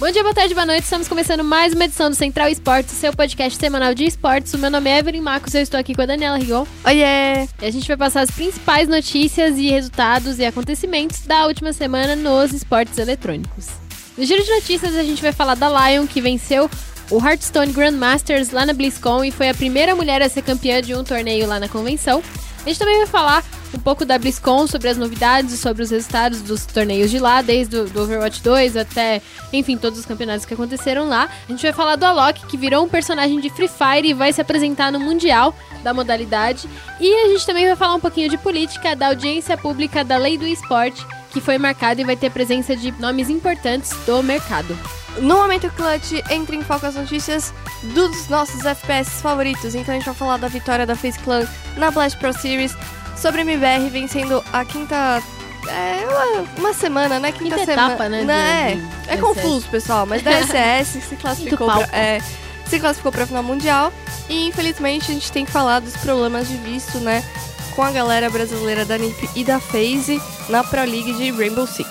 Bom dia, boa tarde, boa noite. Estamos começando mais uma edição do Central Esportes, seu podcast semanal de esportes. O meu nome é Evelyn Marcos, eu estou aqui com a Daniela Rigon. Oiê! E a gente vai passar as principais notícias e resultados e acontecimentos da última semana nos esportes eletrônicos. No giro de notícias, a gente vai falar da Lion, que venceu o Hearthstone Grandmasters lá na BlizzCon e foi a primeira mulher a ser campeã de um torneio lá na convenção. A gente também vai falar um pouco da BlizzCon, sobre as novidades sobre os resultados dos torneios de lá, desde o do Overwatch 2 até, enfim, todos os campeonatos que aconteceram lá. A gente vai falar do Alok, que virou um personagem de Free Fire e vai se apresentar no Mundial da modalidade. E a gente também vai falar um pouquinho de política, da audiência pública da lei do esporte, que foi marcada e vai ter presença de nomes importantes do mercado. No momento clutch, entre em foco as notícias dos nossos FPS favoritos. Então a gente vai falar da vitória da FaZe Clan na Blast Pro Series, sobre a MBR vencendo a quinta. É uma, uma semana, né? Quinta, Quinta semana. etapa, né, né? de- é, é confuso, pessoal, mas da SS se classificou pra, é, se classificou pra final mundial. E infelizmente a gente tem que falar dos problemas de visto, né? Com a galera brasileira da NiP e da FaZe na Pro League de Rainbow Six.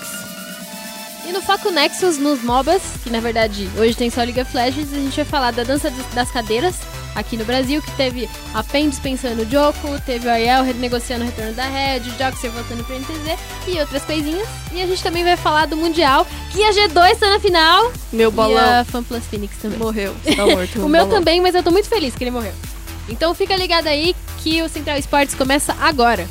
E no Foco Nexus, nos MOBAs, que na verdade hoje tem só League of Legends, a gente vai falar da dança das- cadeiras aqui no Brasil, que teve a PEN dispensando o Joko, teve o Ariel renegociando o retorno da Red, o Joxer voltando pro NTZ e outras coisinhas. E a gente também vai falar do Mundial, que a G2 tá na final Meu e bolão a FanPlus Phoenix também. morreu. Tá morto. O meu bolão. também, mas eu tô muito feliz que ele morreu. Então fica ligado aí que o Central Esportes começa agora.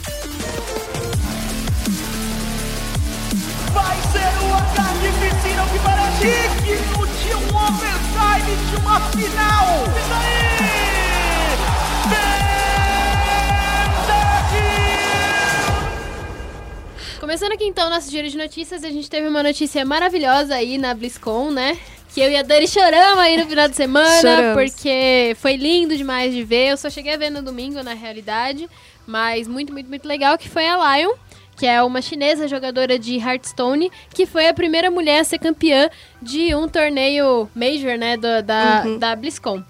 Vai ser uma carnificina que parece digno de um overtime de uma final. Isso aí! Começando aqui então nosso giro de notícias, a gente teve uma notícia maravilhosa aí na BlizzCon, né? Que eu e a Dani choramos aí no final de semana, Choramos. porque foi lindo demais de ver. Eu só cheguei a ver no domingo, na realidade, mas muito, muito, muito legal, que foi a Lion, que é uma chinesa jogadora de Hearthstone, que foi a primeira mulher a ser campeã de um torneio Major, né, do- da, Uhum. da BlizzCon.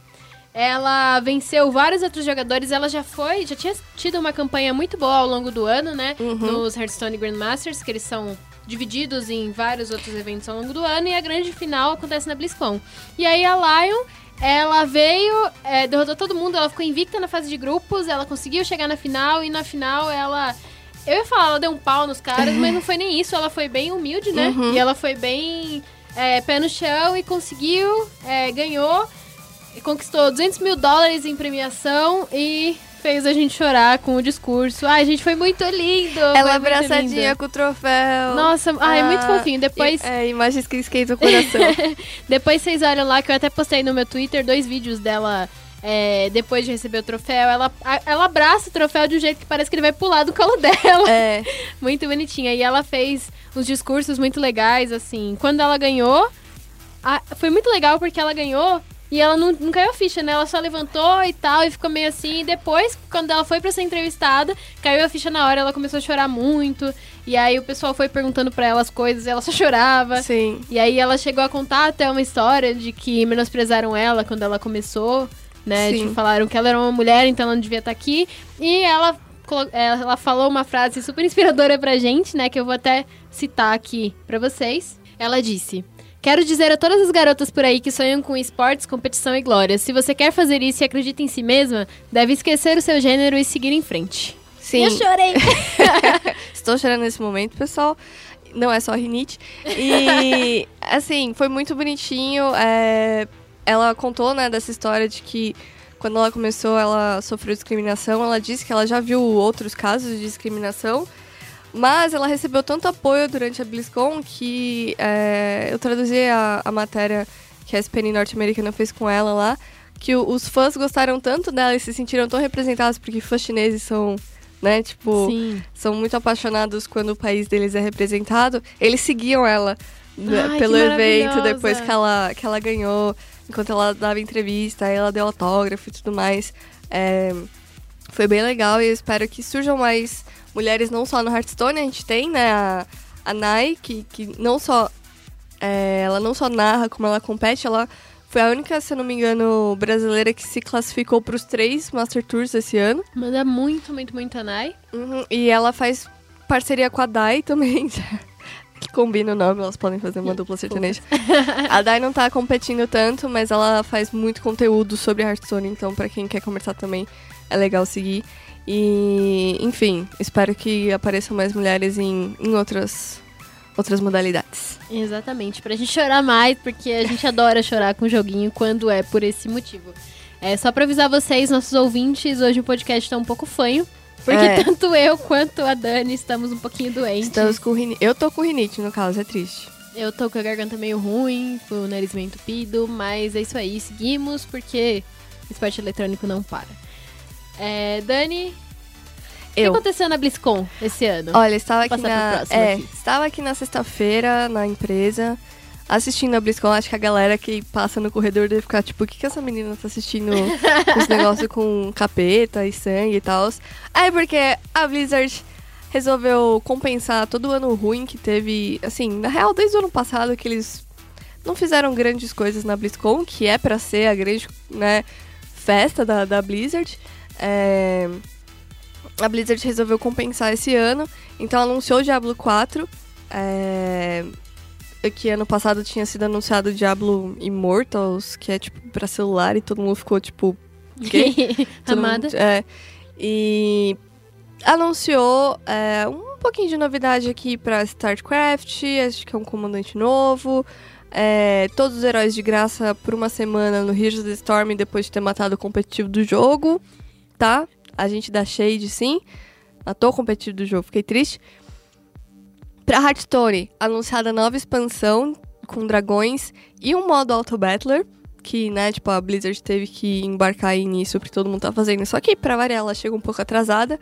Ela venceu vários outros jogadores, ela já foi, já tinha tido uma campanha muito boa ao longo do ano, né? Uhum. Nos Hearthstone Grandmasters, que eles são divididos em vários outros eventos ao longo do ano, e a grande final acontece na BlizzCon. E aí a Lion, ela veio, é, derrotou todo mundo, ela ficou invicta na fase de grupos, ela conseguiu chegar na final, e na final ela... Eu ia falar, ela deu um pau nos caras, mas não foi nem isso, ela foi bem humilde, né? Uhum. E ela foi bem é, pé no chão e conseguiu, é, ganhou, e conquistou 200 mil dólares em premiação e fez a gente chorar com o discurso. Ai, gente, foi muito lindo! Ela muito abraçadinha com o troféu. Nossa, ai, muito Ah, fofinho. Depois, É, imagens que esquentam o coração. depois vocês olham lá que eu até postei no meu Twitter dois vídeos dela é, depois de receber o troféu. Ela, ela abraça o troféu de um jeito que parece que ele vai pular do colo dela. é. Muito bonitinha. E ela fez uns discursos muito legais, assim. Quando ela ganhou, a- foi muito legal porque ela ganhou e ela não, não caiu a ficha, né? Ela só levantou e tal, e ficou meio assim. E depois, quando ela foi pra ser entrevistada, caiu a ficha na hora, ela começou a chorar muito. E aí o pessoal foi perguntando pra ela as coisas e ela só chorava. Sim. E aí ela chegou a contar até uma história de que menosprezaram ela quando ela começou, né? Sim. Tipo, falaram que ela era uma mulher, então ela não devia estar aqui. E ela, colo- ela falou uma frase super inspiradora pra gente, né? Que eu vou até citar aqui pra vocês. Ela disse... Quero dizer a todas as garotas por aí que sonham com esportes, competição e glória. Se você quer fazer isso e acredita em si mesma, deve esquecer o seu gênero e seguir em frente. Sim. Eu chorei. Estou chorando nesse momento, pessoal. Não é só rinite. E, assim, foi muito bonitinho. é, Ela contou, né, dessa história de que quando ela começou, ela sofreu discriminação. Ela disse que ela já viu outros casos de discriminação. Mas ela recebeu tanto apoio durante a BlizzCon que é, eu traduzi a, a matéria que a SPN norte-americana fez com ela lá. Que o- os fãs gostaram tanto dela e se sentiram tão representados porque fãs chineses são, né, tipo Sim. são muito apaixonados quando o país deles é representado. Eles seguiam ela né, Ai, pelo evento depois que ela, que ela ganhou, enquanto ela dava entrevista, ela deu autógrafo e tudo mais. É, foi bem legal e eu espero que surjam mais mulheres, não só no Hearthstone, a gente tem, né, a, a Nai, que, que não só. é, ela não só narra, como ela compete, ela foi a única, se eu não me engano, brasileira que se classificou para os três Master Tours esse ano. Manda muito, muito, muito a Nai. Uhum, E ela faz parceria com a Dai também. que combina o nome, elas podem fazer uma dupla sertaneja. a Dai não tá competindo tanto, mas ela faz muito conteúdo sobre Hearthstone, então pra quem quer conversar também é legal seguir. E, enfim, espero que apareçam mais mulheres em, em outras, outras modalidades. Exatamente, pra gente chorar mais, porque a gente adora chorar com o joguinho quando é por esse motivo. É só pra avisar vocês, nossos ouvintes, hoje o podcast tá um pouco fanho. Porque É. tanto eu quanto a Dani estamos um pouquinho doentes. Estamos com rinite. Eu tô com rinite, no caso, é triste. Eu tô com a garganta meio ruim, com o nariz meio entupido, mas é isso aí, seguimos porque esporte eletrônico não para. É, Dani, o que Eu. aconteceu na BlizzCon esse ano? Olha, estava aqui na. É, aqui. estava aqui na sexta-feira na empresa, assistindo a BlizzCon. Acho que a galera que passa no corredor deve ficar tipo, o que, que essa menina tá assistindo os negócios com capeta e sangue e tal. É porque a Blizzard resolveu compensar todo o ano ruim que teve. Assim, na real, desde o ano passado que eles não fizeram grandes coisas na BlizzCon, que é pra ser a grande, né, festa da, da Blizzard. É, a Blizzard resolveu compensar esse ano, então anunciou o Diablo 4. É, que ano passado tinha sido anunciado Diablo Immortals, que é tipo pra celular e todo mundo ficou tipo. Todo Amada. mundo- é, e anunciou é, um pouquinho de novidade aqui pra StarCraft, acho que é um comandante novo. é, todos os heróis de graça por uma semana no Heroes of the Storm depois de ter matado o competitivo do jogo, tá? A gente dá shade sim. Matou o competitivo do jogo, fiquei triste. Pra Hearthstone, anunciada nova expansão com dragões e um modo Auto Battler, que, né, tipo, a Blizzard teve que embarcar aí nisso porque todo mundo tá fazendo. Só que, pra variar, ela chega um pouco atrasada,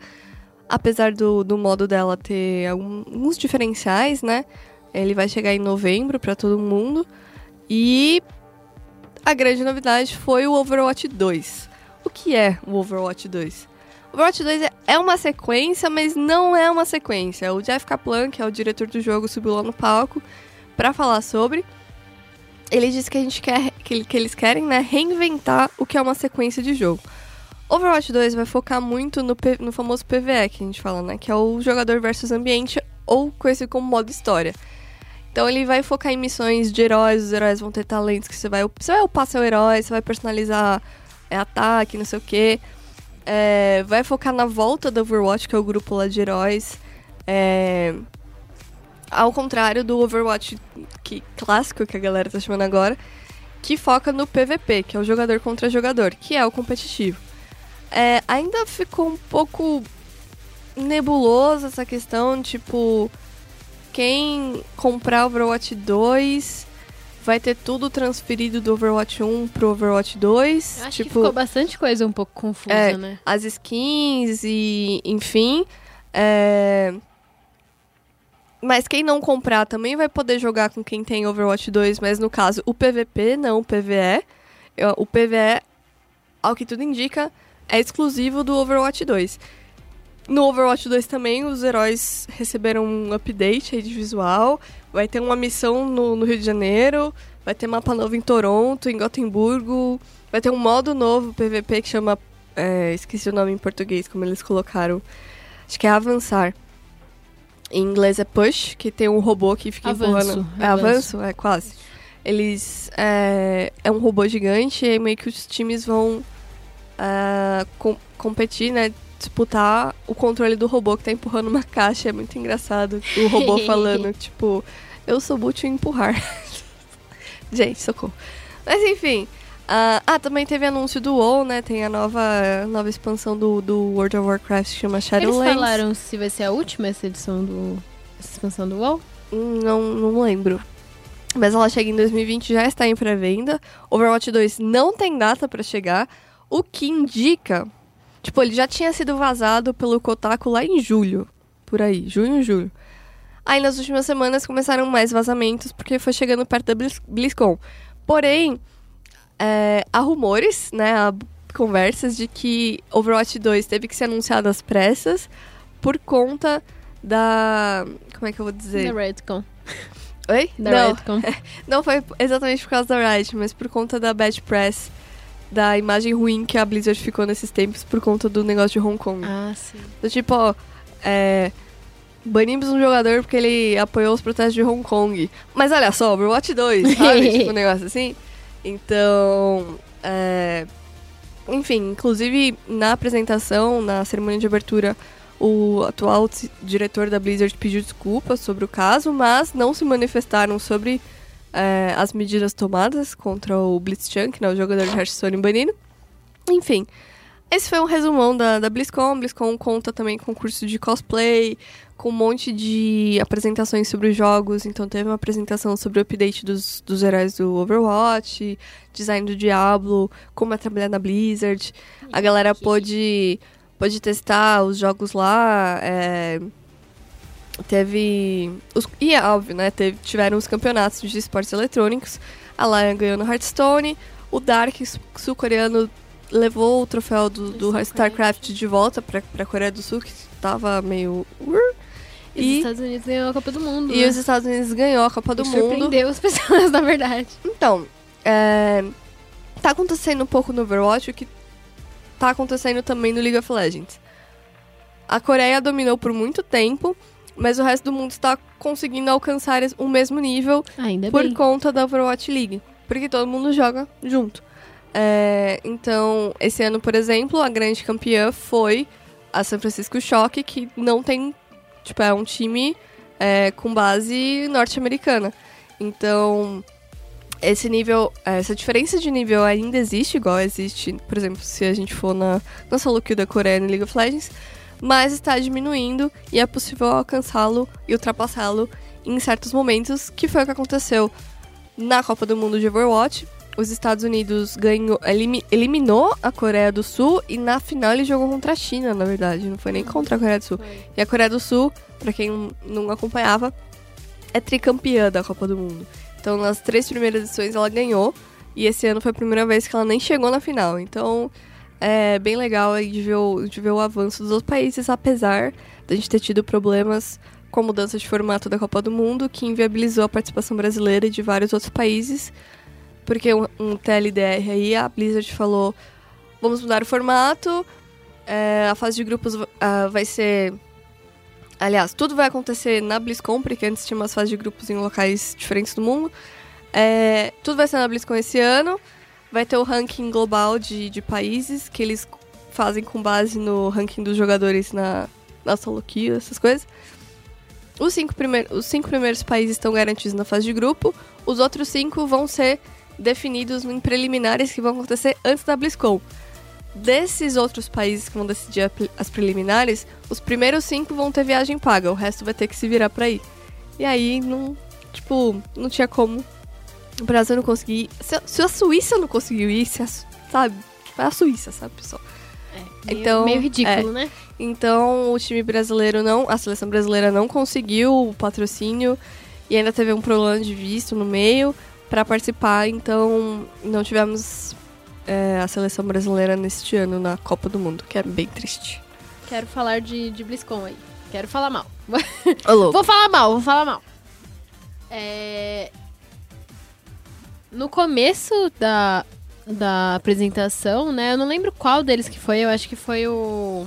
apesar do, do modo dela ter alguns diferenciais, né? Ele vai chegar em novembro pra todo mundo. E a grande novidade foi o Overwatch 2. O que é o Overwatch 2? Overwatch 2 é- é uma sequência, mas não é uma sequência. O Jeff Kaplan, que é o diretor do jogo, subiu lá no palco pra falar sobre. Ele disse que a gente quer que, que eles querem, né, reinventar o que é uma sequência de jogo. Overwatch 2 vai focar muito no, no famoso PvE que a gente fala, né, que é o jogador versus ambiente ou conhecido como modo história. Então ele vai focar em missões de heróis, os heróis vão ter talentos que você vai, você vai upar seu herói, você vai personalizar é, ataque, não sei o quê. É, vai focar na volta do Overwatch, que é o grupo lá de heróis. É, ao contrário do Overwatch que, clássico, que a galera tá chamando agora, que foca no PVP, que é o jogador contra jogador, que é o competitivo. É, ainda ficou um pouco nebuloso essa questão, tipo, quem comprar Overwatch 2 vai ter tudo transferido do Overwatch 1 pro Overwatch 2. Eu acho tipo, que ficou bastante coisa um pouco confusa, É. né? as skins e enfim. é, Mas quem não comprar também vai poder jogar com quem tem Overwatch 2, mas no caso o PVP, não o PVE. Eu- O PVE, ao que tudo indica, é exclusivo do Overwatch 2. No Overwatch 2 também os heróis receberam um update de visual. Vai ter uma missão no, no Rio de Janeiro. Vai ter mapa novo em Toronto, em Gotemburgo. Vai ter um modo novo PVP que chama. é, esqueci o nome em português, como eles colocaram. Acho que é Avançar. Em inglês é Push, que tem um robô que fica Avanço, empurrando. É avanço. avanço? É quase. Eles. É, é um robô gigante e meio que os times vão ah, com- competir, né? Disputar o controle do robô que tá empurrando uma caixa. É muito engraçado. O robô falando, tipo, eu sou útil em empurrar. Gente, socorro. Mas enfim. ah, ah, também teve anúncio do WoW, né? Tem a nova, nova expansão do, do World of Warcraft que chama Eles Shadowlands. falaram se vai ser a última essa edição do. Essa expansão do WoW? Hum, Não, não lembro. Mas ela chega em 2020, já está em pré-venda. Overwatch 2 não tem data pra chegar, o que indica. Tipo, ele já tinha sido vazado pelo Kotaku lá em julho. Por aí, junho, julho. Aí nas últimas semanas começaram mais vazamentos, porque foi chegando perto da Blizz- BlizzCon. Porém, é, há rumores, né? Há conversas de que Overwatch 2 teve que ser anunciado às pressas por conta da. Como é que eu vou dizer? Da Redcon. Oi? Da não, Redcon. não foi exatamente por causa da Riot, mas por conta da bad press, da imagem ruim que a Blizzard ficou nesses tempos por conta do negócio de Hong Kong. Ah, sim. Do tipo, ó, é, banimos um jogador porque ele apoiou os protestos de Hong Kong. Mas olha só, Overwatch 2, sabe? tipo um negócio assim. Então, é... enfim, inclusive na apresentação, na cerimônia de abertura, o atual diretor da Blizzard pediu desculpas sobre o caso, mas não se manifestaram sobre é, as medidas tomadas contra o Blitzchunk, né, o jogador de Hearthstone banido. Enfim, esse foi um resumão da, da BlizzCon. BlizzCon conta também com curso de cosplay, com um monte de apresentações sobre os jogos. Então teve uma apresentação sobre o update dos, dos heróis do Overwatch, design do Diablo, como é trabalhar na Blizzard. A galera pôde, pôde testar os jogos lá. É, teve. Os, e é óbvio, né? Teve, tiveram os campeonatos de esportes eletrônicos. A Lion ganhou no Hearthstone. O Dark sul-coreano levou o troféu do, do StarCraft de volta pra, pra Coreia do Sul, que tava meio. E, e os Estados Unidos ganhou a Copa do Mundo. E né? os Estados Unidos ganhou a Copa do Mundo. Surpreendeu as pessoas, na verdade. Então, é, tá acontecendo um pouco no Overwatch o que tá acontecendo também no League of Legends. A Coreia dominou por muito tempo, mas o resto do mundo está conseguindo alcançar o mesmo nível Ainda por bem. conta da Overwatch League. Porque todo mundo joga junto. É, então, esse ano, por exemplo, a grande campeã foi a San Francisco Shock, que não tem. Tipo, é um time é, com base norte-americana. Então, esse nível, essa diferença de nível ainda existe, igual existe, por exemplo, se a gente for na, solo queue da Coreia no League of Legends, mas está diminuindo e é possível alcançá-lo e ultrapassá-lo em certos momentos, que foi o que aconteceu na Copa do Mundo de Overwatch, os Estados Unidos ganhou, elim, eliminou a Coreia do Sul e na final ele jogou contra a China, na verdade, não foi nem contra a Coreia do Sul. Foi. E a Coreia do Sul, para quem não acompanhava, é tricampeã da Copa do Mundo. Então, nas três primeiras edições ela ganhou e esse ano foi a primeira vez que ela nem chegou na final. Então, é bem legal aí de ver o, de ver o avanço dos outros países, apesar da gente ter tido problemas com a mudança de formato da Copa do Mundo, que inviabilizou a participação brasileira e de vários outros países porque um, um TLDR aí, a Blizzard falou: vamos mudar o formato, é, a fase de grupos uh, vai ser. Aliás, tudo vai acontecer na BlizzCon, porque antes tinha umas fases de grupos em locais diferentes do mundo. É, tudo vai ser na BlizzCon esse ano. Vai ter o ranking global de, de países, que eles fazem com base no ranking dos jogadores na, na solo queue, essas coisas. Os cinco, primeiros, os cinco primeiros países estão garantidos na fase de grupo. Os outros cinco vão ser definidos em preliminares que vão acontecer antes da BlizzCon. Desses outros países que vão decidir as preliminares, os primeiros cinco vão ter viagem paga, o resto vai ter que se virar pra ir. E aí, não, tipo, não tinha como o Brasil não conseguir. Se a, se a Suíça não conseguiu ir, se a, sabe? É a Suíça, sabe, pessoal? É, meio, Então, meio ridículo, é. né? Então, o time brasileiro não, a seleção brasileira não conseguiu o patrocínio e ainda teve um problema de visto no meio para participar, então não tivemos é, a seleção brasileira neste ano na Copa do Mundo, que é bem triste. Quero falar de, de BlizzCon aí. Quero falar mal. Vou falar mal, vou falar mal. É... No começo da, da apresentação, né? Eu não lembro qual deles que foi. Eu acho que foi o,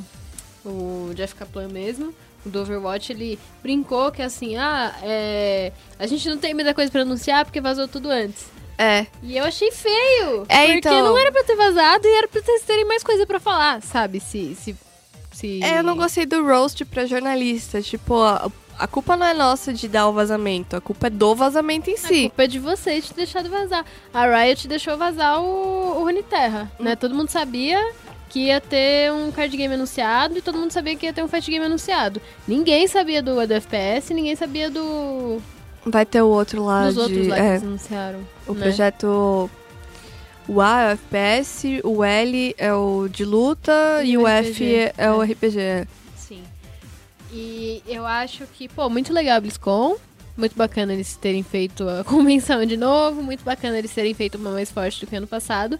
o Jeff Kaplan mesmo. O do Overwatch, ele brincou que assim, ah, é... a gente não tem muita coisa pra anunciar porque vazou tudo antes. É, E eu achei feio. É, porque então- não era pra ter vazado e era pra vocês terem mais coisa pra falar, sabe? Se. se, se... é, eu não gostei do roast pra jornalista. Tipo, a, a culpa não é nossa de dar o vazamento, a culpa é do vazamento em A si. culpa é de vocês ter deixado vazar. A Riot deixou vazar o, o Runeterra, Hum. né? Todo mundo sabia que ia ter um card game anunciado e todo mundo sabia que ia ter um fight game anunciado. Ninguém sabia do, do FPS, ninguém sabia do Vai ter o outro lá dos de. outros lá que é, eles anunciaram. o né? projeto. O A é o FPS, o L é o de luta E e, o F é, é. o RPG. E eu acho que, pô, muito legal a BlizzCon. Muito bacana eles terem feito a convenção de novo. Muito bacana eles terem feito uma mais forte do que ano passado.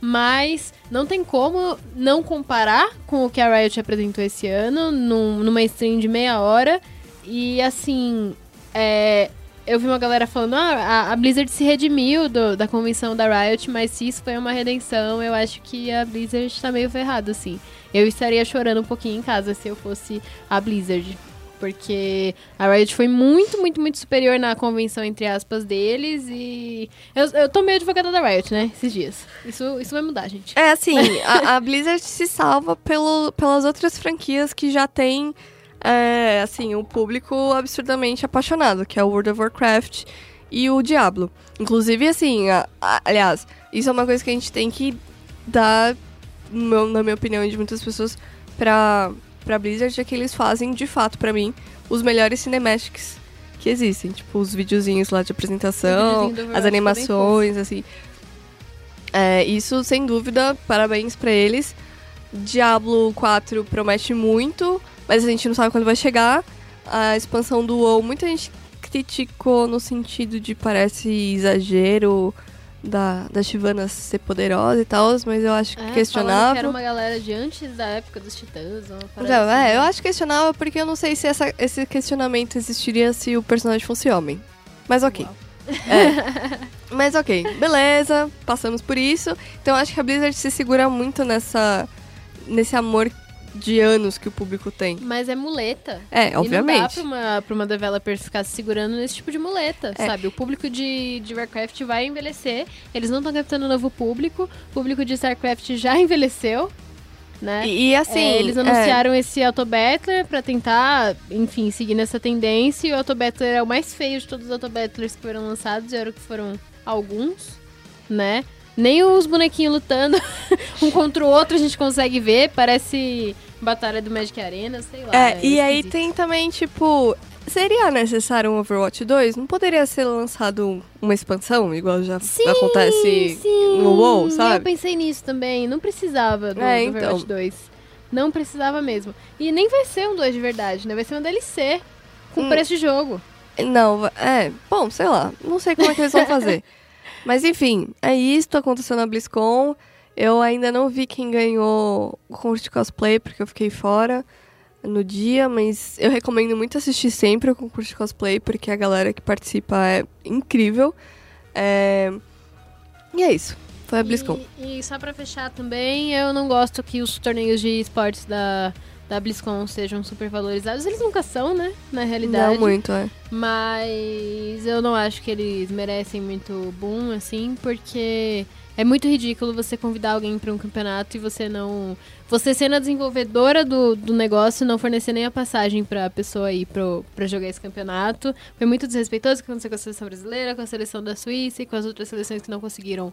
Mas não tem como não comparar com o que a Riot apresentou esse ano, num- numa stream de meia hora. E assim, é, eu vi uma galera falando, ah, a, a Blizzard se redimiu do- da convenção da Riot, mas se isso foi uma redenção, eu acho que a Blizzard tá meio ferrada, assim. Eu estaria chorando um pouquinho em casa se eu fosse a Blizzard. Porque a Riot foi muito, muito, muito superior na convenção, entre aspas, deles. E eu, eu tô meio advogada da Riot, né? Esses dias. Isso, isso vai mudar, gente. É assim, a, a Blizzard se salva pelo, pelas outras franquias que já tem, é, assim, um público absurdamente apaixonado, que é o World of Warcraft e o Diablo. Inclusive, assim, a- a- aliás, isso é uma coisa que a gente tem que dar, meu- na minha opinião, e de muitas pessoas, pra, pra Blizzard, é que eles fazem, de fato, pra mim, os melhores cinematics que existem. Tipo, os videozinhos lá de apresentação, as bem animações, assim. É, isso, sem dúvida, parabéns pra eles. Diablo 4 promete muito, mas a gente não sabe quando vai chegar. A expansão do WoW, muita gente criticou no sentido de parece exagero da, da Shyvana ser poderosa e tal, mas eu acho É, falando que era uma galera de antes da época dos Titãs. Parada é, assim. eu acho questionável porque eu não sei se essa- esse questionamento existiria se o personagem fosse homem. Mas ok. É. Mas ok, beleza, passamos por isso. Então eu acho que a Blizzard se segura muito nessa nesse amor de anos que o público tem. Mas é muleta. É, E não dá obviamente. pra uma, pra uma developer ficar se segurando nesse tipo de muleta, É. sabe? O público de, de Warcraft vai envelhecer, eles não estão captando novo público, o público de StarCraft já envelheceu, né? E, e, assim, É, eles é, anunciaram esse Autobattler pra tentar, enfim, seguir nessa tendência. E o Autobattler é o mais feio de todos os Autobattlers que foram lançados, e era o que foram alguns, né? Nem os bonequinhos lutando um contra o outro a gente consegue ver. Parece batalha do Magic Arena, sei lá. é, e aí tem também, tipo, seria necessário um Overwatch 2? Não poderia ser lançado uma expansão, igual já Sim, acontece sim. no WoW, Eu sabe? pensei nisso também. Não precisava do, É, do Overwatch então. 2. Não precisava mesmo. E nem vai ser um 2 de verdade, né? Vai ser um DLC com Hum. preço de jogo. Não, é, bom, sei lá, não sei como é que eles vão fazer. Mas enfim, é isso, aconteceu na BlizzCon. Eu ainda não vi quem ganhou o concurso de cosplay, porque eu fiquei fora no dia, mas eu recomendo muito assistir sempre o concurso de cosplay, porque a galera que participa é incrível. É, E é isso, foi a BlizzCon. E, e só pra fechar também, eu não gosto que os torneios de esportes da, da BlizzCon sejam super valorizados. Eles nunca são, né? Na realidade. Não muito, é. Mas eu não acho que eles merecem muito boom, assim, porque é muito ridículo você convidar alguém pra um campeonato e você não. Você sendo a desenvolvedora do, do negócio, não fornecer nem a passagem pra pessoa ir pro, pra jogar esse campeonato. Foi muito desrespeitoso o que aconteceu com a seleção brasileira, com a seleção da Suíça e com as outras seleções que não conseguiram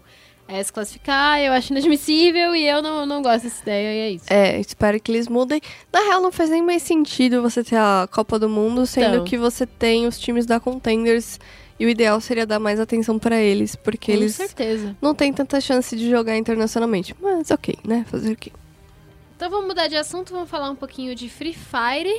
eh, se classificar. Eu acho inadmissível e eu não, não gosto dessa ideia e é isso. É, espero que eles mudem. Na real, não faz nem mais sentido você ter a Copa do Mundo, sendo Então. que você tem os times da Contenders e o ideal seria dar mais atenção pra eles, porque Com eles certeza. não têm tanta chance de jogar internacionalmente. Mas ok, né? Fazer o quê? Então vamos mudar de assunto, vamos falar um pouquinho de Free Fire.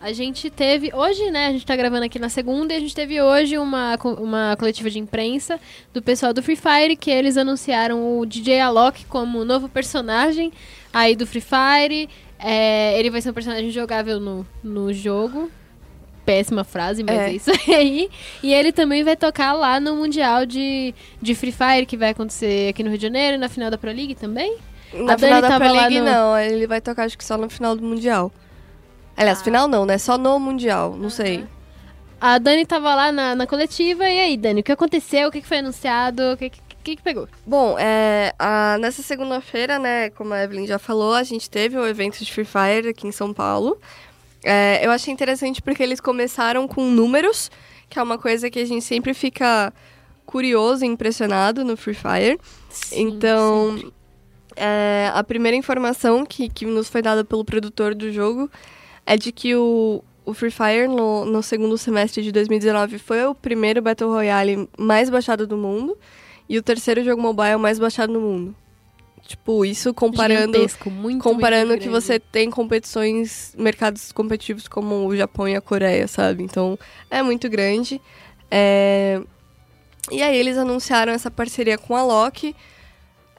A gente teve hoje, né? A gente tá gravando aqui na segunda e a gente teve hoje uma, uma coletiva de imprensa do pessoal do Free Fire que eles anunciaram o DJ Alok como novo personagem aí do Free Fire. É, ele vai ser um personagem jogável no, no jogo. Péssima frase, mas é. É. isso aí. E ele também vai tocar lá no Mundial de, de Free Fire, que vai acontecer aqui no Rio de Janeiro, na final da Pro League também. Na A Dani final da tava Pro League, no- não. Ele vai tocar, acho que só no final do Mundial. Aliás, Ah. final não, né? Só no Mundial, não sei. A Dani tava lá na, na coletiva, e aí, Dani, o que aconteceu? O que, que foi anunciado? O que, que, que, que pegou? Bom, é, a- nessa segunda-feira, né, como a Evelyn já falou, a gente teve o evento de Free Fire aqui em São Paulo. É, eu achei interessante porque eles começaram com números, que é uma coisa que a gente sempre fica curioso e impressionado no Free Fire. então, é, a primeira informação que, que nos foi dada pelo produtor do jogo é de que o, o Free Fire, no, no segundo semestre de 2019, foi o primeiro Battle Royale mais baixado do mundo e o terceiro jogo mobile mais baixado no mundo. Tipo, isso comparando, muito, comparando muito que você tem competições, mercados competitivos como o Japão e a Coreia, sabe? Então, é muito grande. É, E aí eles anunciaram essa parceria com a Loki.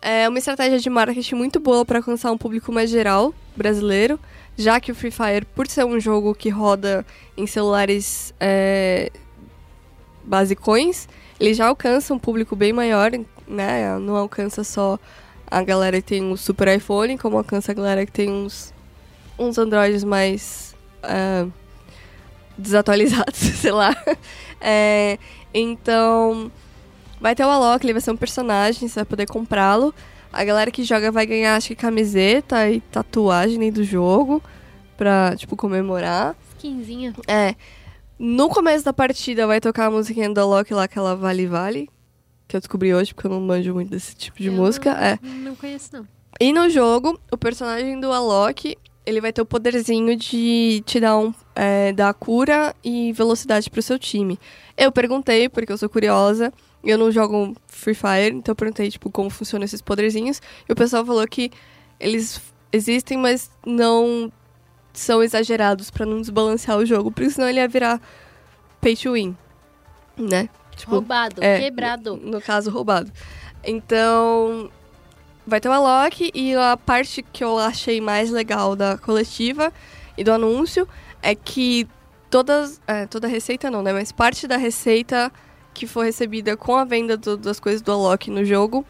É uma estratégia de marketing muito boa para alcançar um público mais geral brasileiro, já que o Free Fire, por ser um jogo que roda em celulares é, basicões, ele já alcança um público bem maior, né? Não alcança só a galera que tem um super iPhone, como alcança a galera que tem uns, uns Androids mais. ah, desatualizados, sei lá. É, então, vai ter o Alok, ele vai ser um personagem, você vai poder comprá-lo. A galera que joga vai ganhar, acho que camiseta e tatuagem do jogo pra, tipo, comemorar. Skinzinha. É. No começo da partida vai tocar a musiquinha do Alok lá, aquela Vale Vale. Que eu descobri hoje, porque eu não manjo muito desse tipo de Eu música. Não, É. não conheço, não. E no jogo, o personagem do Alok, ele vai ter o poderzinho de te dar, um, é, dar cura e velocidade pro seu time. Eu perguntei, porque eu sou curiosa, eu não jogo Free Fire, então eu perguntei, tipo, como funcionam esses poderzinhos. E o pessoal falou que eles existem, mas não são exagerados pra não desbalancear o jogo, porque senão ele ia virar pay to win, né? Tipo, Roubado, é, quebrado. no caso, roubado. Então, vai ter o Alok e a parte que eu achei mais legal da coletiva e do anúncio é que todas, é, toda a receita não, né? Mas parte da receita que for recebida com a venda do- das coisas do Alok no jogo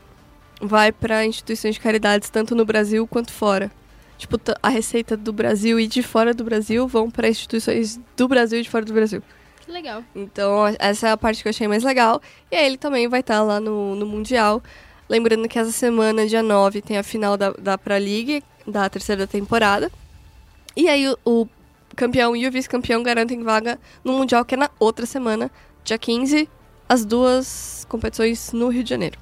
vai para instituições de caridades tanto no Brasil quanto fora. Tipo, a receita do Brasil e de fora do Brasil vão para instituições do Brasil e de fora do Brasil. Que legal. Então, essa é a parte que eu achei mais legal. E aí ele também vai estar lá no, no Mundial. Lembrando que essa semana, dia 9, tem a final da, da Pra League, da terceira temporada. E aí o, o campeão e o vice-campeão garantem vaga no Mundial, que é na outra semana, dia 15, as duas competições no Rio de Janeiro.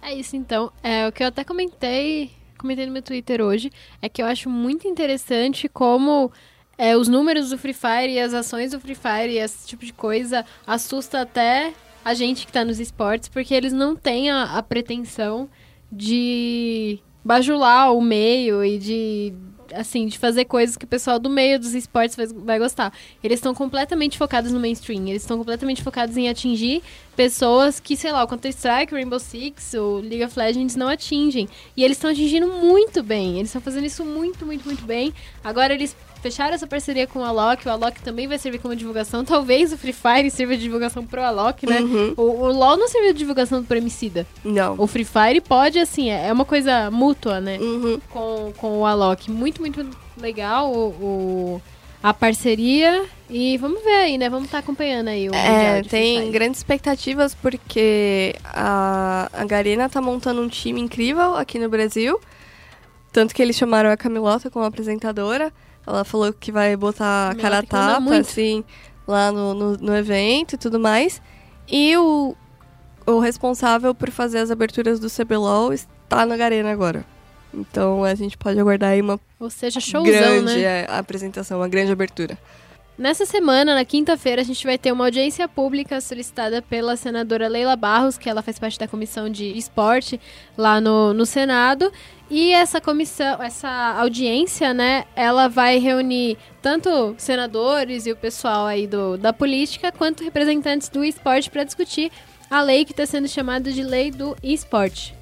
É isso então. É o que eu até comentei, comentei no meu Twitter hoje, é que eu acho muito interessante como é, os números do Free Fire e as ações do Free Fire e esse tipo de coisa assusta até a gente que tá nos esportes, porque eles não têm a, a pretensão de bajular o meio e de assim, de fazer coisas que o pessoal do meio dos esportes vai, gostar. Eles estão completamente focados no mainstream, eles estão completamente focados em atingir pessoas que, sei lá, o Counter-Strike, Rainbow Six, o League of Legends não atingem. E eles estão atingindo muito bem. Eles estão fazendo isso muito, muito, muito bem. Agora eles fecharam essa parceria com o Alok. O Alok também vai servir como divulgação. Talvez o Free Fire sirva de divulgação pro Alok, né? Uhum. O, o LoL não serviu de divulgação pro Emicida. Não. O Free Fire pode, assim, é é uma coisa mútua, né? Uhum. Com, com o Alok. Muito, muito legal o, o- a parceria. E vamos ver aí, né? Vamos estar acompanhando aí o É, tem grandes expectativas porque a, a Garena tá montando um time incrível aqui no Brasil. Tanto que eles chamaram a Camilota como apresentadora. Ela falou que vai botar a cara a Camilota que manda tapa, muito. assim, lá no, no, no evento e tudo mais. E o, o responsável por fazer as aberturas do CBLOL está na Garena agora. Então a gente pode aguardar aí uma Ou seja, showzão, grande né? é, apresentação, uma grande abertura. Nessa semana, na quinta-feira, a gente vai ter uma audiência pública solicitada pela senadora Leila Barros, que ela faz parte da comissão de esporte lá no, no Senado. E essa comissão, essa audiência, né, ela vai reunir tanto senadores e o pessoal aí do, da política, quanto representantes do esporte para discutir a lei que está sendo chamada de Lei do Esporte.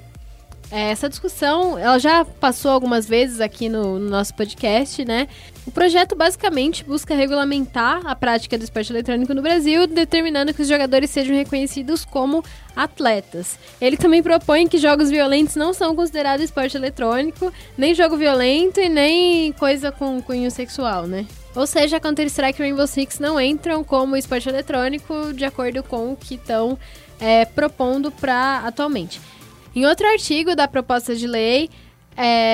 É, Essa discussão, ela já passou algumas vezes aqui no, no nosso podcast, né? O projeto basicamente busca regulamentar a prática do esporte eletrônico no Brasil, determinando que os jogadores sejam reconhecidos como atletas. Ele também propõe que jogos violentos não são considerados esporte eletrônico, nem jogo violento e nem coisa com cunho sexual, né? Ou seja, Counter-Strike e Rainbow Six não entram como esporte eletrônico de acordo com o que estão é, propondo para atualmente. Em outro artigo da proposta de lei,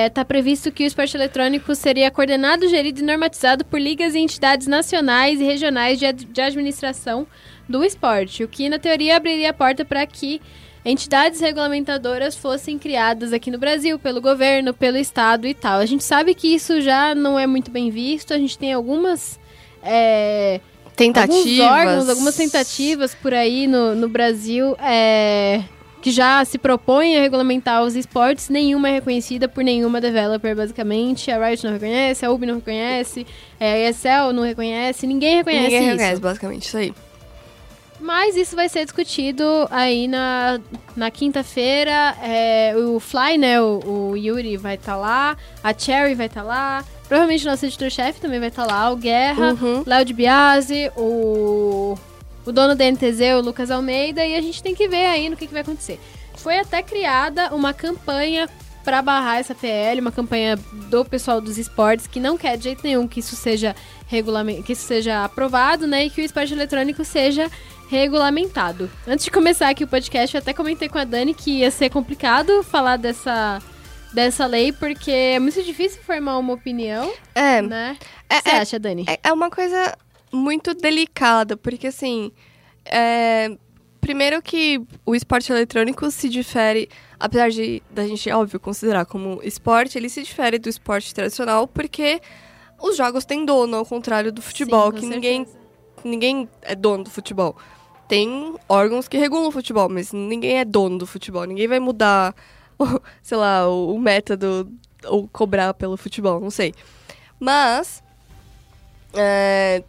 está previsto que o esporte eletrônico seria coordenado, gerido e normatizado por ligas e entidades nacionais e regionais de, de administração do esporte, o que na teoria abriria a porta para que entidades regulamentadoras fossem criadas aqui no Brasil pelo governo, pelo estado e tal. A gente sabe que isso já não é muito bem visto, a gente tem algumas é, Tentativas. alguns órgãos, algumas tentativas por aí no, no Brasil é, que já se propõem a regulamentar os esportes. Nenhuma é reconhecida por nenhuma developer, basicamente. A Riot não reconhece, a Ubi não reconhece, é, a ESL não reconhece, ninguém reconhece Ninguém isso. reconhece, basicamente, isso aí. Mas isso vai ser discutido aí na, na quinta-feira. É, o Fly, né? O, o Yuri vai estar lá, a Cherry vai estar lá. Provavelmente o nosso editor-chefe também vai estar lá, o Guerra, Uhum. Léo de Biasi, o, o dono da NTZ, o Lucas Almeida, e a gente tem que ver aí no que, que vai acontecer. Foi até criada uma campanha pra barrar essa PL, uma campanha do pessoal dos esportes que não quer de jeito nenhum que isso seja regulamento, que isso seja aprovado, né, e que o esporte eletrônico seja regulamentado. Antes de começar aqui o podcast, eu até comentei com a Dani que ia ser complicado falar dessa dessa lei porque é muito difícil formar uma opinião, É, né? É, O que você é- acha, Dani? É, é uma coisa muito delicada, porque assim. é, primeiro que o esporte eletrônico se difere, apesar de da gente, óbvio, considerar como esporte, ele se difere do esporte tradicional, porque os jogos têm dono, ao contrário do futebol, Sim, que ninguém, certeza. ninguém é dono do futebol. Tem órgãos que regulam o futebol, mas ninguém é dono do futebol. Ninguém vai mudar, sei lá, o, o método ou cobrar pelo futebol, não sei. Mas é,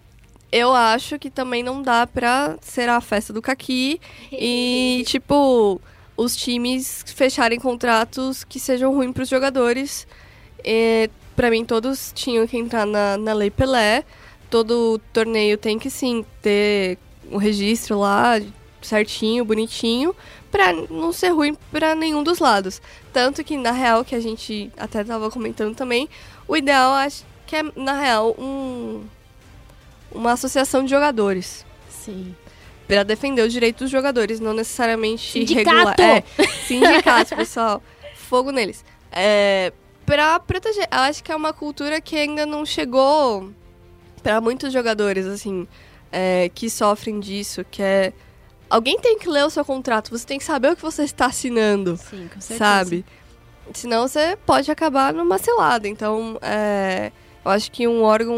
eu acho que também não dá pra ser a festa do caqui e, tipo, os times fecharem contratos que sejam ruins pros jogadores. É, para mim, todos tinham que entrar na, na Lei Pelé. Todo torneio tem que, sim, ter um registro lá certinho, bonitinho, pra não ser ruim pra nenhum dos lados. Tanto que, na real, que a gente até tava comentando também, o ideal acho que é, na real, um, uma associação de jogadores. Sim. Pra defender os direitos dos jogadores, não necessariamente Sindicato! regular. É, sindicatos, pessoal. Fogo neles. É, pra proteger. Eu acho que é uma cultura que ainda não chegou pra muitos jogadores, assim, é, que sofrem disso, que é. Alguém tem que ler o seu contrato, você tem que saber o que você está assinando Sim, com certeza. sabe? Senão você pode acabar numa cilada. Então, é, eu acho que um órgão,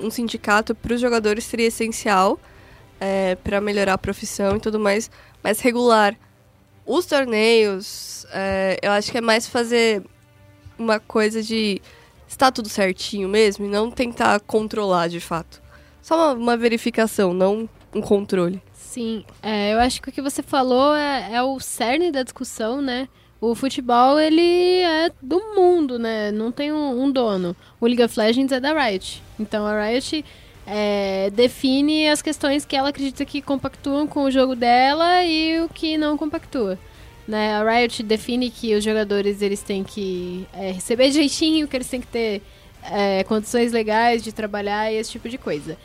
um, sindicato para os jogadores seria essencial para melhorar a profissão e tudo mais. Mas regular os torneios, é, eu acho que é mais fazer uma coisa de está tudo certinho mesmo e não tentar controlar de fato. Só uma, uma verificação, não um controle. Sim, é, eu acho que o que você falou é, é o cerne da discussão, né? O futebol, ele é do mundo, né? Não tem um, um dono. O League of Legends é da Riot. Então a Riot é, define as questões que ela acredita que compactuam com o jogo dela e o que não compactua. Né? A Riot define que os jogadores eles têm que é, receber direitinho, que eles têm que ter é, condições legais de trabalhar e esse tipo de coisa.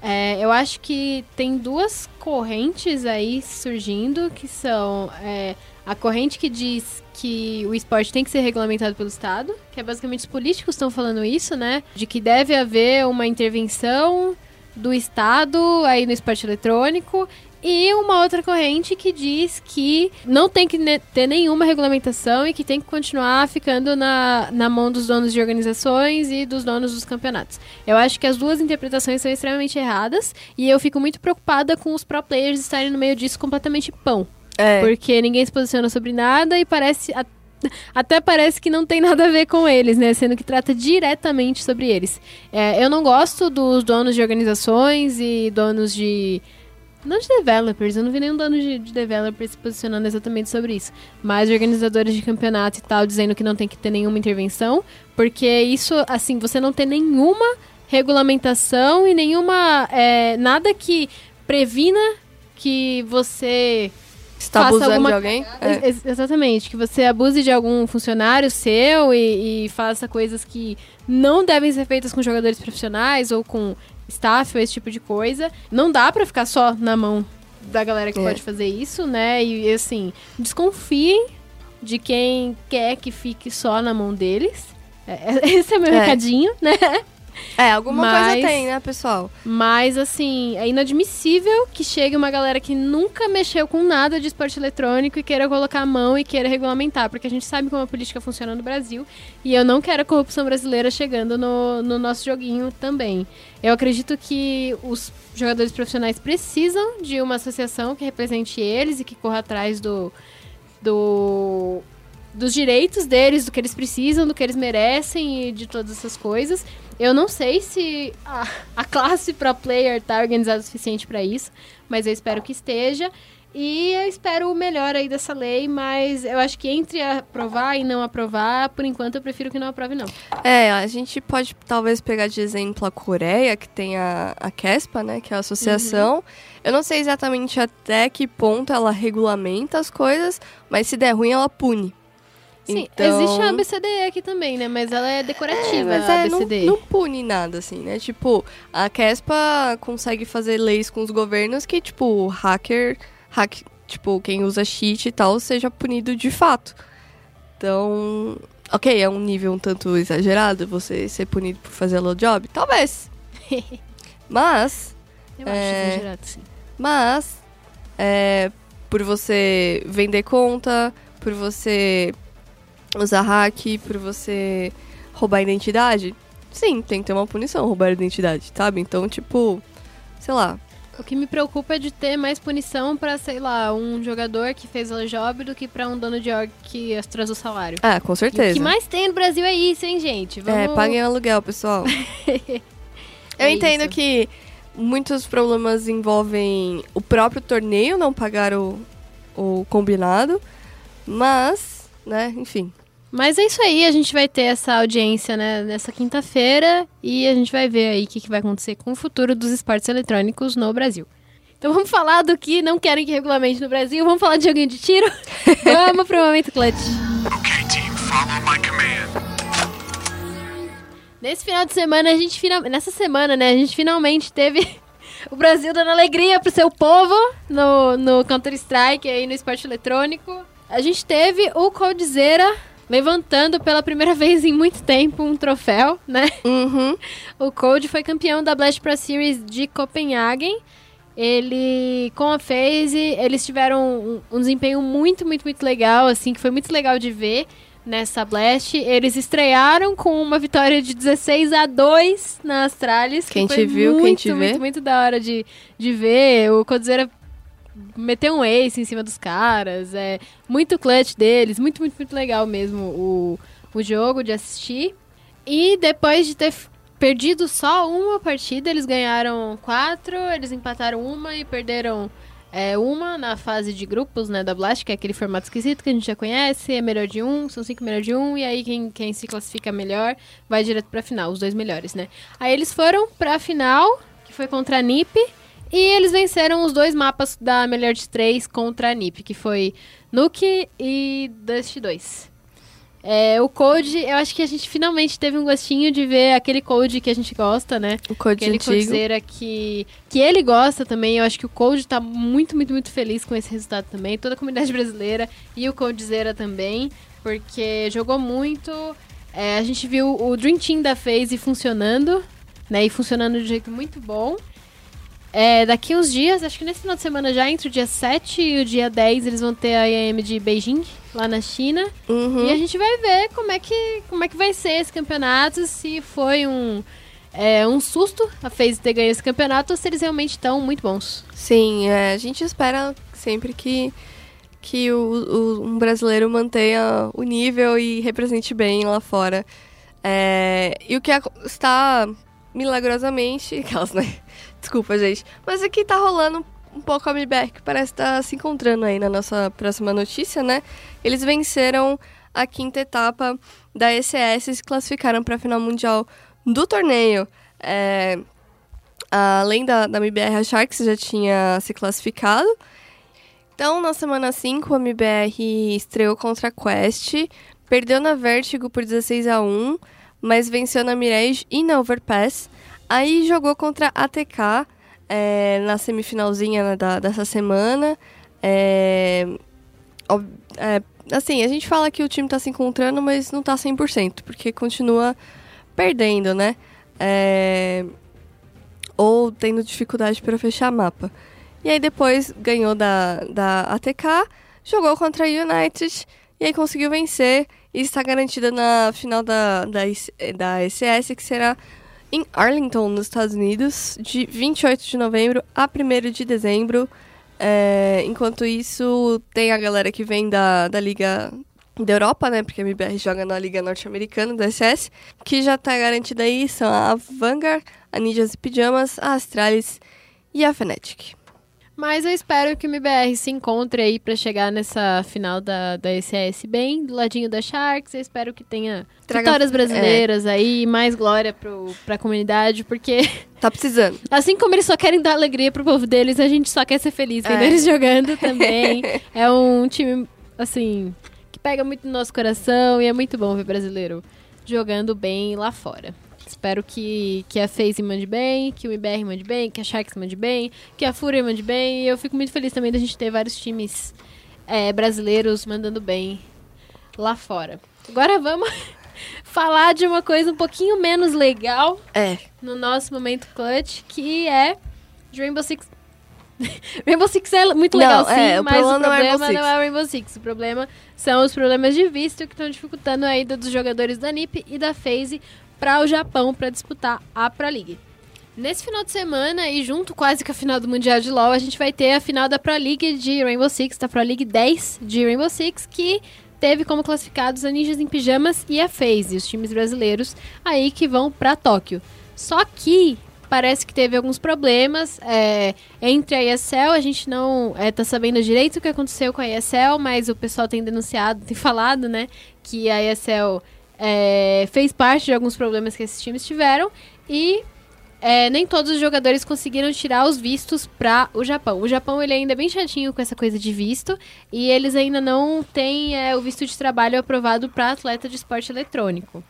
É, eu acho que tem duas correntes aí surgindo, que são é, a corrente que diz que o esporte tem que ser regulamentado pelo Estado, que é basicamente os políticos estão falando isso, né? De que deve haver uma intervenção do Estado aí no esporte eletrônico. E uma outra corrente que diz que não tem que ne- ter nenhuma regulamentação e que tem que continuar ficando na, na mão dos donos de organizações e dos donos dos campeonatos. Eu acho que as duas interpretações são extremamente erradas e eu fico muito preocupada com os pro players estarem no meio disso completamente pão. É, Porque ninguém se posiciona sobre nada e parece. Até parece que não tem nada a ver com eles, né? Sendo que trata diretamente sobre eles. É, eu não gosto dos donos de organizações e donos de. Não de developers, eu não vi nenhum dono de, de developers se posicionando exatamente sobre isso. Mas organizadores de campeonato e tal, dizendo que não tem que ter nenhuma intervenção. Porque isso, assim, você não tem nenhuma regulamentação e nenhuma. é, nada que previna que você está faça abusando alguma- de alguém? É. Ex- Exatamente, que você abuse de algum funcionário seu e, e faça coisas que não devem ser feitas com jogadores profissionais ou com staff ou esse tipo de coisa. Não dá pra ficar só na mão da galera que É. pode fazer isso, né? E assim, desconfiem de quem quer que fique só na mão deles. É, esse é meu É. recadinho, né? É, alguma Mas- coisa tem, né, pessoal? Mas, assim, é inadmissível que chegue uma galera que nunca mexeu com nada de esporte eletrônico e queira colocar a mão e queira regulamentar, porque a gente sabe como a política funciona no Brasil e eu não quero a corrupção brasileira chegando no, no nosso joguinho também. Eu acredito que os jogadores profissionais precisam de uma associação que represente eles e que corra atrás do. do dos direitos deles, do que eles precisam, do que eles merecem e de todas essas coisas. Eu não sei se a, a classe pro player tá organizada o suficiente para isso, mas eu espero que esteja. E eu espero o melhor aí dessa lei, mas eu acho que entre aprovar e não aprovar, por enquanto eu prefiro que não aprove, não. É, a gente pode talvez pegar de exemplo a Coreia, que tem a, a CESPA, né, que é a associação. Eu não sei exatamente até que ponto ela regulamenta as coisas, mas se der ruim, ela pune. Sim, Então- existe a ABCDE aqui também, né? Mas ela é decorativa, mas a é, não, ABCDE. não pune nada, assim, né? Tipo, a Kespa consegue fazer leis com os governos que, tipo, hacker, hack, tipo, quem usa cheat e tal, seja punido de fato. Então, ok, é um nível um tanto exagerado você ser punido por fazer low job? Talvez. Mas, Eu acho É. exagerado, sim. mas, é, por você vender conta, por você usar hack, por você roubar identidade, sim, tem que ter uma punição roubar identidade, sabe? Então, tipo, sei lá. O que me preocupa é de ter mais punição pra, sei lá, um jogador que fez o job do que pra um dono de org que atrasou o salário. Ah, com E o certeza. que mais tem no Brasil é isso, hein, gente? Vamos... É, paguem aluguel, pessoal. Eu É entendo isso. que muitos problemas envolvem o próprio torneio não pagar o, o combinado, mas, né, enfim. Mas é isso aí, a gente vai ter essa audiência né, nessa quinta-feira e a gente vai ver aí o que, que vai acontecer com o futuro dos esportes eletrônicos no Brasil. Então vamos falar do que não querem que regulamente no Brasil, vamos falar de joguinho de tiro? vamos pro momento clutch. Okay, team, follow my command. Nesse final de semana, a gente final... nessa semana, né, a gente finalmente teve o Brasil dando alegria pro seu povo no, no Counter-Strike aí no esporte eletrônico. A gente teve o Coldzera levantando pela primeira vez em muito tempo um troféu, né? Uhum. O Cold foi campeão da Blast Pro Series de Copenhagen. Ele, com a FaZe, eles tiveram um, um desempenho muito, muito, muito legal, assim, que foi muito legal de ver nessa Blast. Eles estrearam com uma vitória de 16 a 2 na Astralis. que Quem foi te viu, quem muito, te muito, vê. muito da hora de, de ver. O Coldzera meteu um ace em cima dos caras. É muito clutch deles. Muito, muito, muito legal mesmo o, o jogo de assistir. E depois de ter perdido só uma partida, eles ganharam quatro, eles empataram uma e perderam é, uma na fase de grupos, né, da Blast, que é aquele formato esquisito que a gente já conhece, é melhor de um, são cinco melhor de um, e aí quem, quem se classifica melhor vai direto pra final, os dois melhores, né. Aí eles foram pra final, que foi contra a NiP, e eles venceram os dois mapas da melhor de três contra a NiP, que foi Nuke e Dust 2. É, o Code, eu acho que a gente finalmente teve um gostinho de ver aquele Code que a gente gosta, né? O code Aquele antigo. Coldzera que, que ele gosta também. Eu acho que o Cold tá muito, muito, muito feliz com esse resultado também. Toda a comunidade brasileira e o Coldzera também, porque jogou muito. É, a gente viu o Dream Team da FaZe funcionando, né? E funcionando de um jeito muito bom. É, daqui uns dias, acho que nesse final de semana já, entre o dia 7 e o dia 10, eles vão ter a IAM de Beijing, lá na China. Uhum. E a gente vai ver como é que, como é que vai ser esse campeonato, se foi um, é, um susto a FaZe ter ganho esse campeonato ou se eles realmente estão muito bons. Sim, é, a gente espera sempre que, que o, o- um brasileiro mantenha o nível e represente bem lá fora. É, e o que está milagrosamente. Aquelas, né? Desculpa, gente. Mas aqui tá rolando um pouco a MBR, que parece estar se encontrando aí na nossa próxima notícia, né? Eles venceram a quinta etapa da ECS e se classificaram para a final mundial do torneio. É, além da, da MBR, a Sharks já tinha se classificado. Então, na semana 5, a MBR estreou contra a Quest, perdeu na Vertigo por 16 a 1 mas venceu na Mirage e na Overpass. Aí jogou contra a ATK é, na semifinalzinha né, da, dessa semana. É, é, assim, a gente fala que o time tá se encontrando, mas não tá 100%, porque continua perdendo, né? Ou tendo dificuldade para fechar mapa. E aí depois ganhou da, da ATK, jogou contra a United e aí conseguiu vencer e está garantida na final da, da, da ECS, que será em Arlington, nos Estados Unidos, de 28 de novembro a 1 de dezembro. É, enquanto isso, tem a galera que vem da, da Liga da Europa, né? Porque a MBR joga na Liga Norte-Americana da SS, que já tá garantida aí, são a Vanguard, a Ninjas e Pijamas, a Astralis e a Fnatic. Mas eu espero que o MBR se encontre aí pra chegar nessa final da, da ECS bem, do ladinho da Sharks. Eu espero que tenha Traga- vitórias brasileiras aí, mais glória pro, pra comunidade, porque Tá precisando. assim como eles só querem dar alegria pro povo deles, a gente só quer ser feliz vendo É. eles jogando também. é um time, assim, que pega muito no nosso coração e é muito bom ver brasileiro jogando bem lá fora. Espero que, que a FaZe mande bem, que o IBR mande bem, que a Sharks mande bem, que a Fúria mande bem. E eu fico muito feliz também da gente ter vários times é, brasileiros mandando bem lá fora. Agora vamos falar de uma coisa um pouquinho menos legal É. no nosso momento clutch, que é de Rainbow Six. Rainbow Six é muito Não, legal, sim, é, o mas o problema não é problema Rainbow Six. não é o Rainbow Six. O problema são os problemas de visto que estão dificultando a ida dos jogadores da NiP e da FaZe para o Japão para disputar a Pro League. Nesse final de semana, e junto quase com a final do Mundial de LoL, a gente vai ter a final da Pro League de Rainbow Six, da Pro League 10 de Rainbow Six, que teve como classificados a Ninjas em Pijamas e a FaZe, os times brasileiros aí que vão para Tóquio. Só que parece que teve alguns problemas é, entre a ESL, a gente não é, tá sabendo direito o que aconteceu com a ESL, mas o pessoal tem denunciado, tem falado, né, que a ESL é, fez parte de alguns problemas que esses times tiveram e é, nem todos os jogadores conseguiram tirar os vistos para o Japão. O Japão ele ainda é bem chatinho com essa coisa de visto e eles ainda não têm é, o visto de trabalho aprovado para atleta de esporte eletrônico.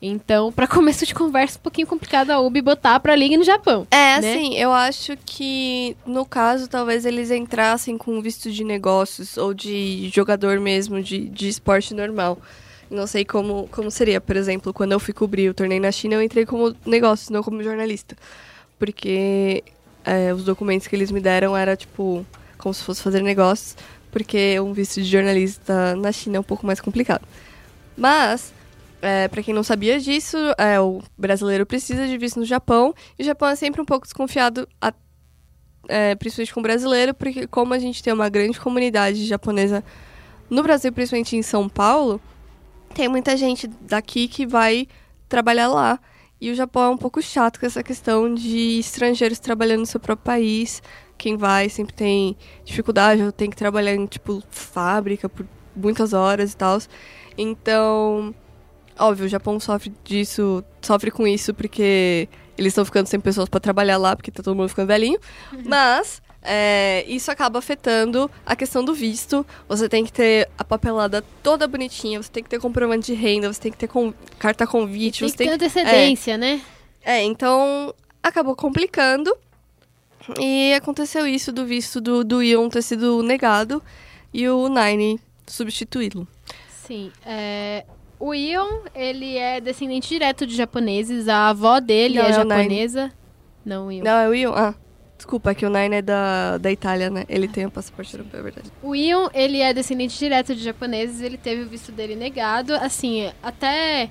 Então, para começo de conversa, um pouquinho complicado a UB botar pra liga no Japão. É, né? assim, eu acho que no caso talvez eles entrassem com visto de negócios ou de jogador mesmo, de, de esporte normal. Não sei como, como seria, por exemplo, quando eu fui cobrir o torneio na China, eu entrei como negócios, não como jornalista. Porque é, os documentos que eles me deram era tipo como se fosse fazer negócios, porque um visto de jornalista na China é um pouco mais complicado. Mas é, para quem não sabia disso, é, o brasileiro precisa de visto no Japão. E o Japão é sempre um pouco desconfiado, a- é, principalmente com o brasileiro, porque como a gente tem uma grande comunidade japonesa no Brasil, principalmente em São Paulo, tem muita gente daqui que vai trabalhar lá. E o Japão é um pouco chato com essa questão de estrangeiros trabalhando no seu próprio país. Quem vai sempre tem dificuldade, ou tem que trabalhar em, tipo, fábrica por muitas horas e tal. Então, Óbvio, o Japão sofre disso, sofre com isso porque eles estão ficando sem pessoas para trabalhar lá, porque tá todo mundo ficando velhinho. Mas é, isso acaba afetando a questão do visto. Você tem que ter a papelada toda bonitinha, você tem que ter comprovante de renda, você tem que ter con- carta convite, Tem você que ter tem que... antecedência, né? É, então acabou complicando. E aconteceu isso do visto do, do Ion ter sido negado e o Nine substituí-lo. Sim. é, o Ion, ele é descendente direto de japoneses. A avó dele Não, é é japonesa. Não, o Ion. Não, é o Ion. Ah, desculpa, é que o Nine é da, da Itália, né? Ele tem o passaporte europeu, é verdade. O Ion, ele é descendente direto de japoneses, ele teve o visto dele negado. Assim, até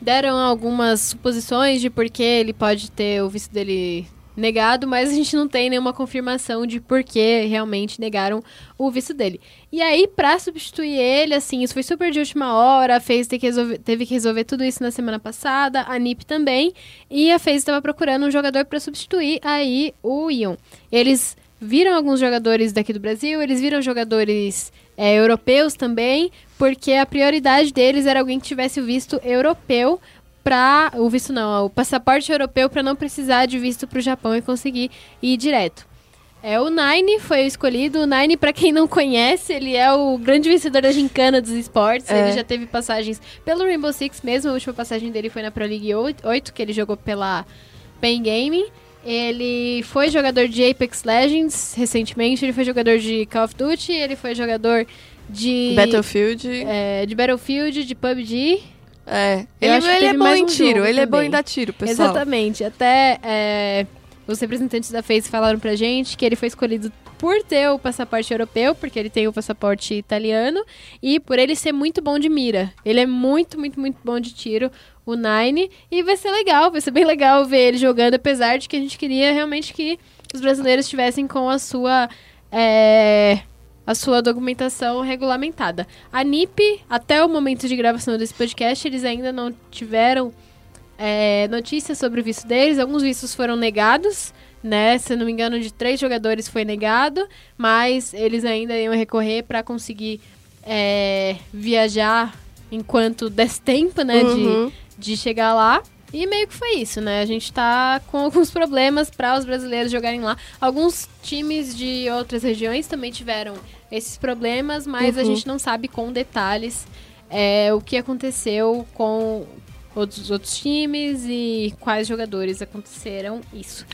deram algumas suposições de por que ele pode ter o visto dele negado, mas a gente não tem nenhuma confirmação de por que realmente negaram o visto dele. E aí, pra substituir ele, assim, isso foi super de última hora, a FaZe teve que resolver, teve que resolver tudo isso na semana passada, a NiP também, e a FaZe estava procurando um jogador pra substituir aí o Ion. Eles viram alguns jogadores daqui do Brasil, eles viram jogadores é, europeus também, porque a prioridade deles era alguém que tivesse o visto europeu para o visto não, o passaporte europeu para não precisar de visto para o Japão e conseguir ir direto. É o Nine foi o escolhido. O Nine, para quem não conhece, ele é o grande vencedor da gincana dos esportes. É. Ele já teve passagens pelo Rainbow Six mesmo. A última passagem dele foi na Pro League 8, que ele jogou pela Pen Gaming. Ele foi jogador de Apex Legends recentemente. Ele foi jogador de Call of Duty. Ele foi jogador de Battlefield. é, de Battlefield, de PUBG. É. Ele, que ele é bom em um tiro, ele é bom também. em dar tiro, pessoal. Exatamente. Até é, os representantes da FaZe falaram pra gente que ele foi escolhido por ter o passaporte europeu, porque ele tem o passaporte italiano, e por ele ser muito bom de mira. Ele é muito, muito, muito bom de tiro, o Nine, e vai ser legal, vai ser bem legal ver ele jogando, apesar de que a gente queria realmente que os brasileiros estivessem com a sua. é, a sua documentação regulamentada. A NIP, até o momento de gravação desse podcast, eles ainda não tiveram é, notícias sobre o visto deles. Alguns vistos foram negados, né? Se não me engano, de três jogadores foi negado, mas eles ainda iam recorrer para conseguir é, viajar enquanto desse tempo, né? Uhum. De, de chegar lá. E meio que foi isso, né? A gente tá com alguns problemas para os brasileiros jogarem lá. Alguns times de outras regiões também tiveram esses problemas, mas a Uhum. gente não sabe com detalhes é, o que aconteceu com outros, outros times e quais jogadores aconteceram isso.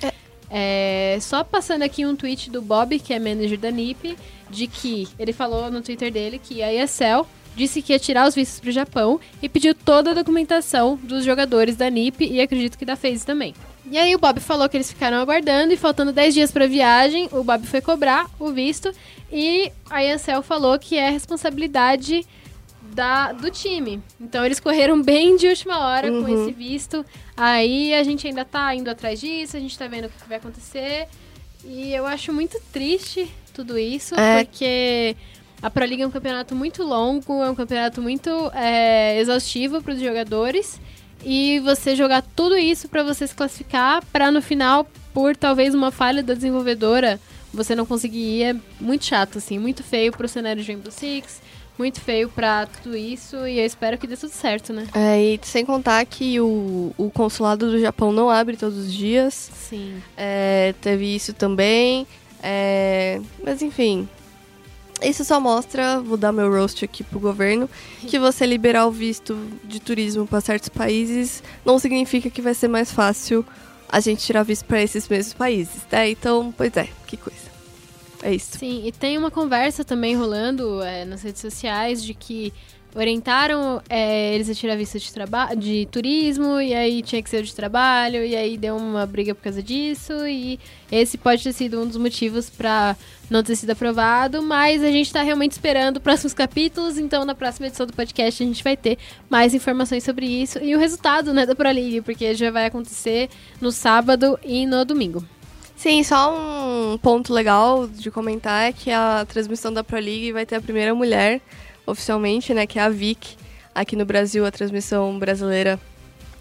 É, só passando aqui um tweet do Bob, que é manager da NiP, de que ele falou no Twitter dele que a ESL disse que ia tirar os vistos para o Japão e pediu toda a documentação dos jogadores da NiP e acredito que da FaZe também. E aí o Bob falou que eles ficaram aguardando e faltando 10 dias para a viagem, o Bob foi cobrar o visto e a ESL falou que é responsabilidade da, do time. Então eles correram bem de última hora com Uhum. esse visto. Aí a gente ainda tá indo atrás disso, a gente tá vendo o que vai acontecer. E eu acho muito triste tudo isso, É. porque a Pro League é um campeonato muito longo, é um campeonato muito é, exaustivo para os jogadores. E você jogar tudo isso para você se classificar, para no final, por talvez uma falha da desenvolvedora, você não conseguir ir, é muito chato, assim, muito feio pro cenário de Rainbow Six, muito feio pra tudo isso, e eu espero que dê tudo certo, né? É, e sem contar que o, o consulado do Japão não abre todos os dias. Sim. É, teve isso também. É, mas enfim. Isso só mostra, vou dar meu roast aqui pro governo, que você liberar o visto de turismo para certos países não significa que vai ser mais fácil a gente tirar visto para esses mesmos países, né? Então, pois é, que coisa. É isso. Sim, e tem uma conversa também rolando é, nas redes sociais de que orientaram é, eles a tirar visto de, de turismo, e aí tinha que ser de trabalho, e aí deu uma briga por causa disso, e esse pode ter sido um dos motivos pra não ter sido aprovado, mas a gente tá realmente esperando próximos capítulos, então na próxima edição do podcast a gente vai ter mais informações sobre isso e o resultado, né, da Pro League, porque já vai acontecer no sábado e no domingo. Sim, só um ponto legal de comentar é que a transmissão da Pro League vai ter a primeira mulher oficialmente, né, que é a Vic. Aqui no Brasil, a transmissão brasileira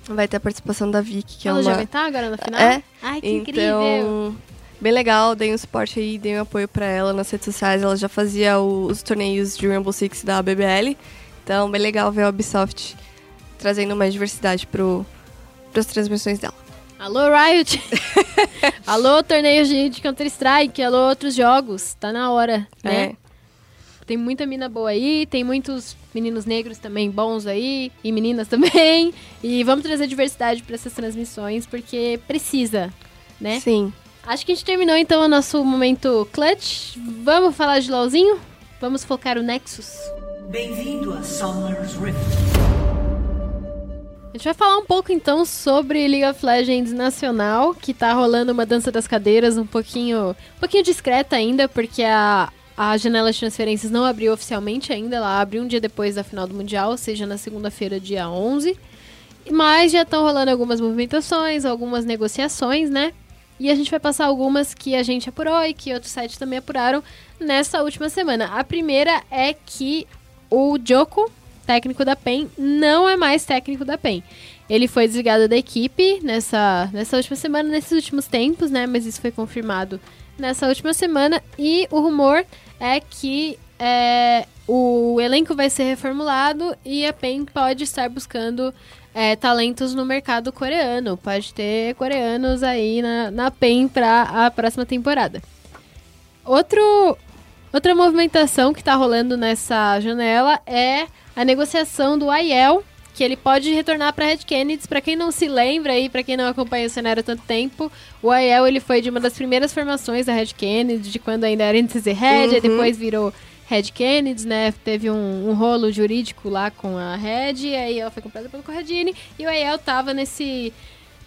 vai ter a participação da Vic, que Ela é já uma vai estar agora na final? É, Ai, que incrível! Então, bem legal, deem um suporte aí, deem um apoio pra ela nas redes sociais. Ela já fazia os torneios de Rainbow Six da BBL. Então, bem legal ver a Ubisoft trazendo mais diversidade pro, pras transmissões dela. Alô, Riot! alô, torneios de, de Counter-Strike, alô, outros jogos. Tá na hora, né? É. Tem muita mina boa aí, tem muitos meninos negros também bons aí, e meninas também. E vamos trazer diversidade pra essas transmissões, porque precisa, né? Sim. Acho que a gente terminou então o nosso momento clutch. Vamos falar de LOLzinho? Vamos focar o Nexus? Bem-vindo a Summer's Rift. A gente vai falar um pouco então sobre League of Legends Nacional, que tá rolando uma dança das cadeiras um pouquinho, um pouquinho discreta ainda, porque a, a janela de transferências não abriu oficialmente ainda, ela abre um dia depois da final do Mundial, ou seja, na segunda-feira, dia 11. Mas já estão rolando algumas movimentações, algumas negociações, né? E a gente vai passar algumas que a gente apurou e que outros sites também apuraram nessa última semana. A primeira é que o Joko, técnico da PEN, não é mais técnico da PEN. Ele foi desligado da equipe nessa, nessa última semana, nesses últimos tempos, né? Mas isso foi confirmado nessa última semana. E o rumor é que é, o elenco vai ser reformulado e a PEN pode estar buscando é, talentos no mercado coreano. Pode ter coreanos aí na, na PEN para a próxima temporada. Outro, outra movimentação que tá rolando nessa janela é a negociação do Aiel, que ele pode retornar para Red Kennedy. Para quem não se lembra aí, para quem não acompanha o cenário há tanto tempo, o Aiel ele foi de uma das primeiras formações da Red Kennedy, de quando ainda era NTZ Red, Uhum. depois virou Red Kennedy, né? Teve um, um rolo jurídico lá com a Red, e aí ela foi comprada pelo Corradini, e o Aiel tava nesse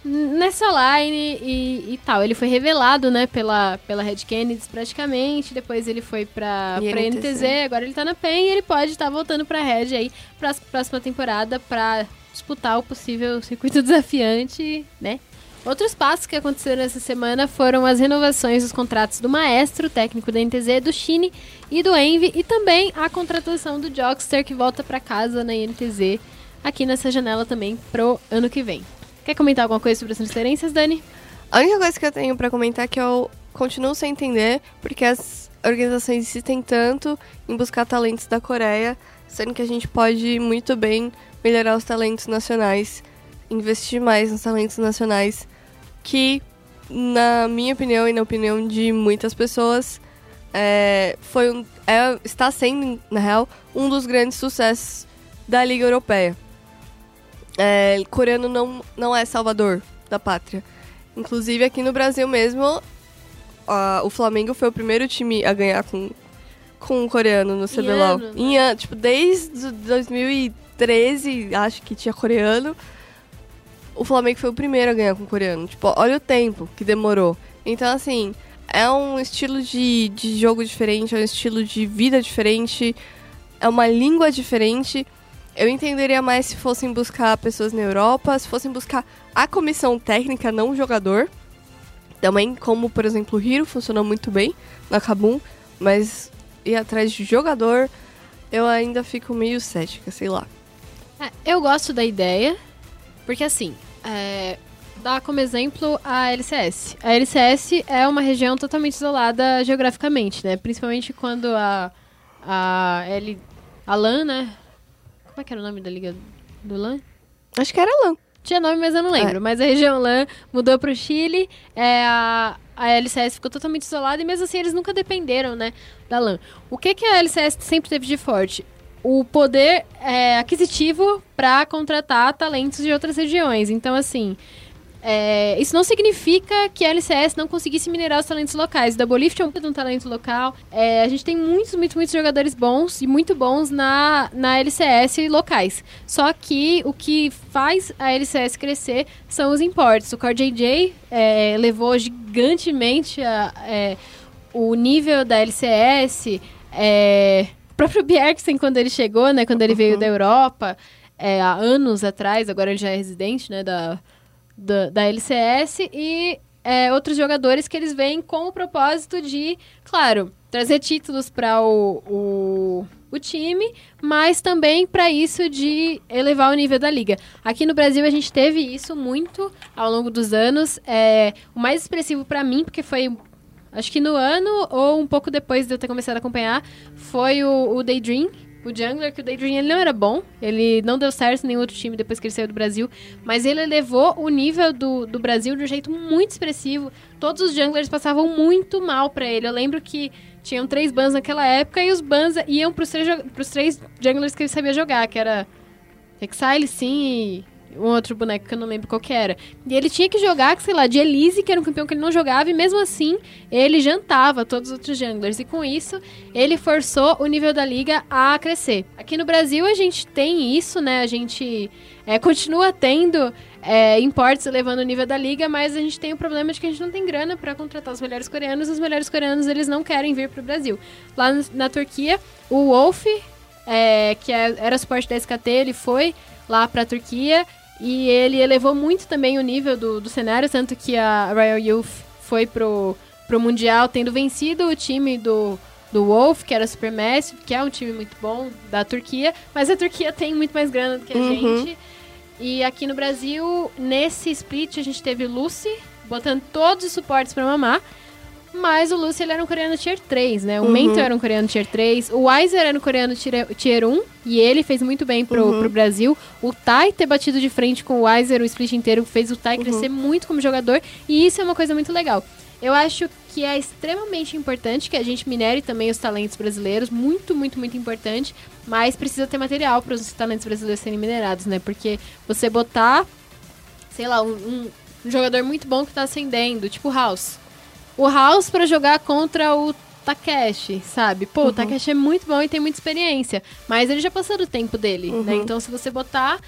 nessa line e, e tal. Ele foi revelado, né, pela, pela Red Kennedy praticamente, depois ele foi pra, E pra NTZ. NTZ, agora ele tá na PEN e ele pode estar voltando pra Red aí pra próxima temporada pra disputar o possível circuito desafiante, né? Outros passos que aconteceram essa semana foram as renovações dos contratos do Maestro, técnico da NTZ, do Shine e do Envy, e também a contratação do Jockster, que volta pra casa na NTZ, aqui nessa janela também pro ano que vem. Quer comentar alguma coisa sobre as transferências, Dani? A única coisa que eu tenho pra comentar é que eu continuo sem entender porque as organizações insistem tanto em buscar talentos da Coreia, sendo que a gente pode muito bem melhorar os talentos nacionais investir mais nos talentos nacionais, que, na minha opinião e na opinião de muitas pessoas, é, foi um, é, está sendo, na real, um dos grandes sucessos da Liga Europeia. É, coreano não, não é salvador da pátria. Inclusive, aqui no Brasil mesmo, a- o Flamengo foi o primeiro time a ganhar com, com um coreano no CBLOL. ano, né? Em tipo, desde 2013, acho que tinha coreano. O Flamengo foi o primeiro a ganhar com coreano. Tipo, olha o tempo que demorou. Então, assim, é um estilo de, de jogo diferente, é um estilo de vida diferente, é uma língua diferente. Eu entenderia mais se fossem buscar pessoas na Europa, se fossem buscar a comissão técnica, não o jogador. Também, como, por exemplo, o Hiro funcionou muito bem na Kabum, mas ir atrás de jogador, eu ainda fico meio cética, sei lá. É, eu gosto da ideia, porque assim, é, dá como exemplo a LCS. A LCS é uma região totalmente isolada geograficamente, né? Principalmente quando a, a, L, a LAN, né? Como é que era o nome da liga do LAN? Acho que era LAN. Tinha nome, mas eu não lembro. Mas a região LAN mudou pro Chile, é, a, a LCS ficou totalmente isolada e mesmo assim eles nunca dependeram, né, da LAN. O que, que a LCS sempre teve de forte? O poder é, aquisitivo para contratar talentos de outras regiões. Então, assim, é, isso não significa que a LCS não conseguisse minerar os talentos locais. O Lift é um, um talento local. É, a gente tem muitos, muitos, muitos jogadores bons e muito bons na, na LCS locais. Só que o que faz a LCS crescer são os importes. O Core JJ é, levou gigantemente a, é, o nível da LCS. É, o próprio Bjergsen, quando ele chegou, né, quando ele veio da Europa, é, há anos atrás, agora ele já é residente né, da, da, da LCS, e é, outros jogadores que eles vêm com o propósito de, claro, trazer títulos para o, o, o time, mas também para isso de elevar o nível da liga. Aqui no Brasil a gente teve isso muito ao longo dos anos. É, o mais expressivo para mim, porque foi acho que no ano ou um pouco depois de eu ter começado a acompanhar, foi o, o Daydream. O Jungler, que o Daydream ele não era bom, ele não deu certo em nenhum outro time depois que ele saiu do Brasil, mas ele elevou o nível do, do Brasil de um jeito muito expressivo. Todos os junglers passavam muito mal pra ele. Eu lembro que tinham três bans naquela época e os bans iam pros três, pros três junglers que ele sabia jogar, que era Exile, sim, e um outro boneco que eu não lembro qual que era. E ele tinha que jogar, sei lá, de Elise, que era um campeão que ele não jogava, e mesmo assim ele jantava todos os outros junglers. E com isso, ele forçou o nível da liga a crescer. Aqui no Brasil a gente tem isso, né? A gente é, continua tendo é, importes elevando o nível da liga, mas a gente tem o problema de que a gente não tem grana para contratar os melhores coreanos. Os melhores coreanos eles não querem vir pro Brasil. Lá na Turquia, o Wolf, é, que é- era suporte da SKT, ele foi lá pra Turquia e ele elevou muito também o nível do, do cenário, tanto que a Royal Youth foi pro, pro Mundial tendo vencido o time do, do Wolf, que era Supermassive, que é um time muito bom da Turquia, mas a Turquia tem muito mais grana do que a Uhum. gente. E aqui no Brasil, nesse split, a gente teve Lucy, botando todos os suportes pra mamar. Mas o Lucy ele era um coreano tier 3, né? O Uhum. Mento era um coreano tier 3. O Weiser era um coreano tier, tier 1. E ele fez muito bem pro, Uhum. pro Brasil. O Tai ter batido de frente com o Weiser, o split inteiro, fez o Uhum. Tai crescer muito como jogador. E isso é uma coisa muito legal. Eu acho que é extremamente importante que a gente minere também os talentos brasileiros. Muito, muito, muito importante. Mas precisa ter material para os talentos brasileiros serem minerados, né? Porque você botar, sei lá, um, um- jogador muito bom que tá ascendendo, tipo o House. O House pra jogar contra o Takeshi, sabe? Pô, o Takeshi é muito bom e tem muita experiência. Mas ele já passou do tempo dele, né? Então se você botar.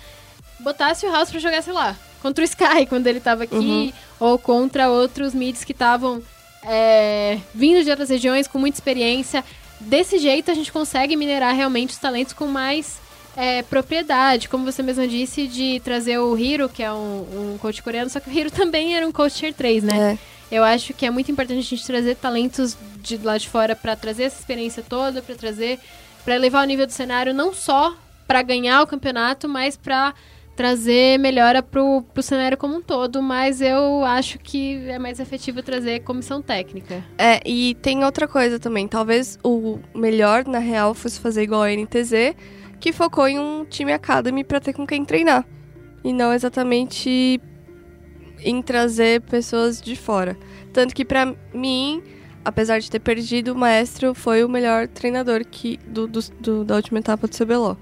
Botasse o House pra jogar, sei lá, contra o Sky quando ele tava aqui, ou contra outros mids que estavam é, vindo de outras regiões com muita experiência. Desse jeito a gente consegue minerar realmente os talentos com mais é, propriedade, como você mesma disse, de trazer o Hiro, que é um, um coach coreano, só que o Hiro também era um coach tier 3, né? É. Eu acho que é muito importante a gente trazer talentos de lá de fora pra trazer essa experiência toda, pra trazer, para elevar o nível do cenário não só pra ganhar o campeonato, mas pra trazer melhora pro, pro cenário como um todo, mas eu acho que é mais efetivo trazer comissão técnica. É, e tem outra coisa também. Talvez o melhor, na real, fosse fazer igual a NTZ, que focou em um time academy pra ter com quem treinar. e não exatamente em trazer pessoas de fora. Tanto que pra mim, apesar de ter perdido, o maestro foi o melhor treinador que, do, do- do- da última etapa do CBLOL.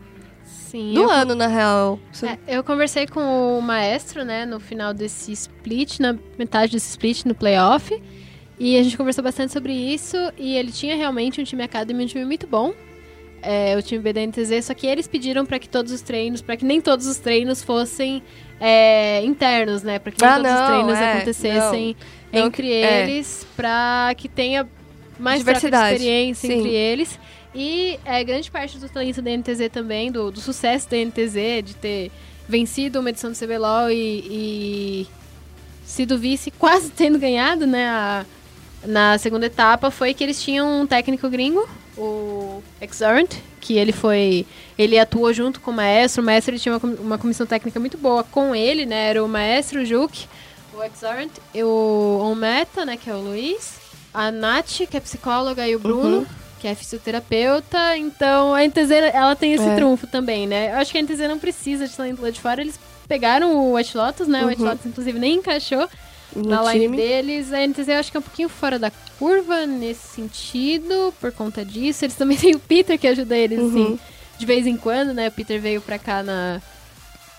Sim, Do eu, ano, na real. é, eu conversei com o maestro, né, no final desse split, na metade desse split no playoff. E a gente conversou bastante sobre isso. E ele tinha realmente um time Academy, um time muito bom. É, o time B da NTZ, só que eles pediram para que todos os treinos, para que nem todos os treinos fossem é, internos, né? Para que nem Ah, todos os não, treinos é, acontecessem não. entre Não, é. eles, para que tenha mais Diversidade, de experiência sim. entre eles. E é, grande parte do talento da NTZ também, do, do sucesso da NTZ, de ter vencido uma edição do CBLOL e, e sido vice, quase tendo ganhado, né, a- na segunda etapa, foi que eles tinham um técnico gringo, o Exorant, que ele foi. Ele atuou junto com o maestro. O maestro ele tinha uma, uma comissão técnica muito boa com ele, né? Era o maestro, o Juke, o Exorant, e o Onmeta, né? Que é o Luiz, a Nath, que é psicóloga, e o Bruno. Uhum. Que é fisioterapeuta, então a NTZ ela tem esse É. trunfo também, né? Eu acho que a NTZ não precisa de talento lá de fora. Eles pegaram o White Lotus, né? O White Uhum. Lotus, inclusive, nem encaixou No na line time. deles. A NTZ eu acho que é um pouquinho fora da curva nesse sentido, por conta disso. Eles também têm o Peter que ajuda eles, Uhum. assim, de vez em quando, né? O Peter veio pra cá na,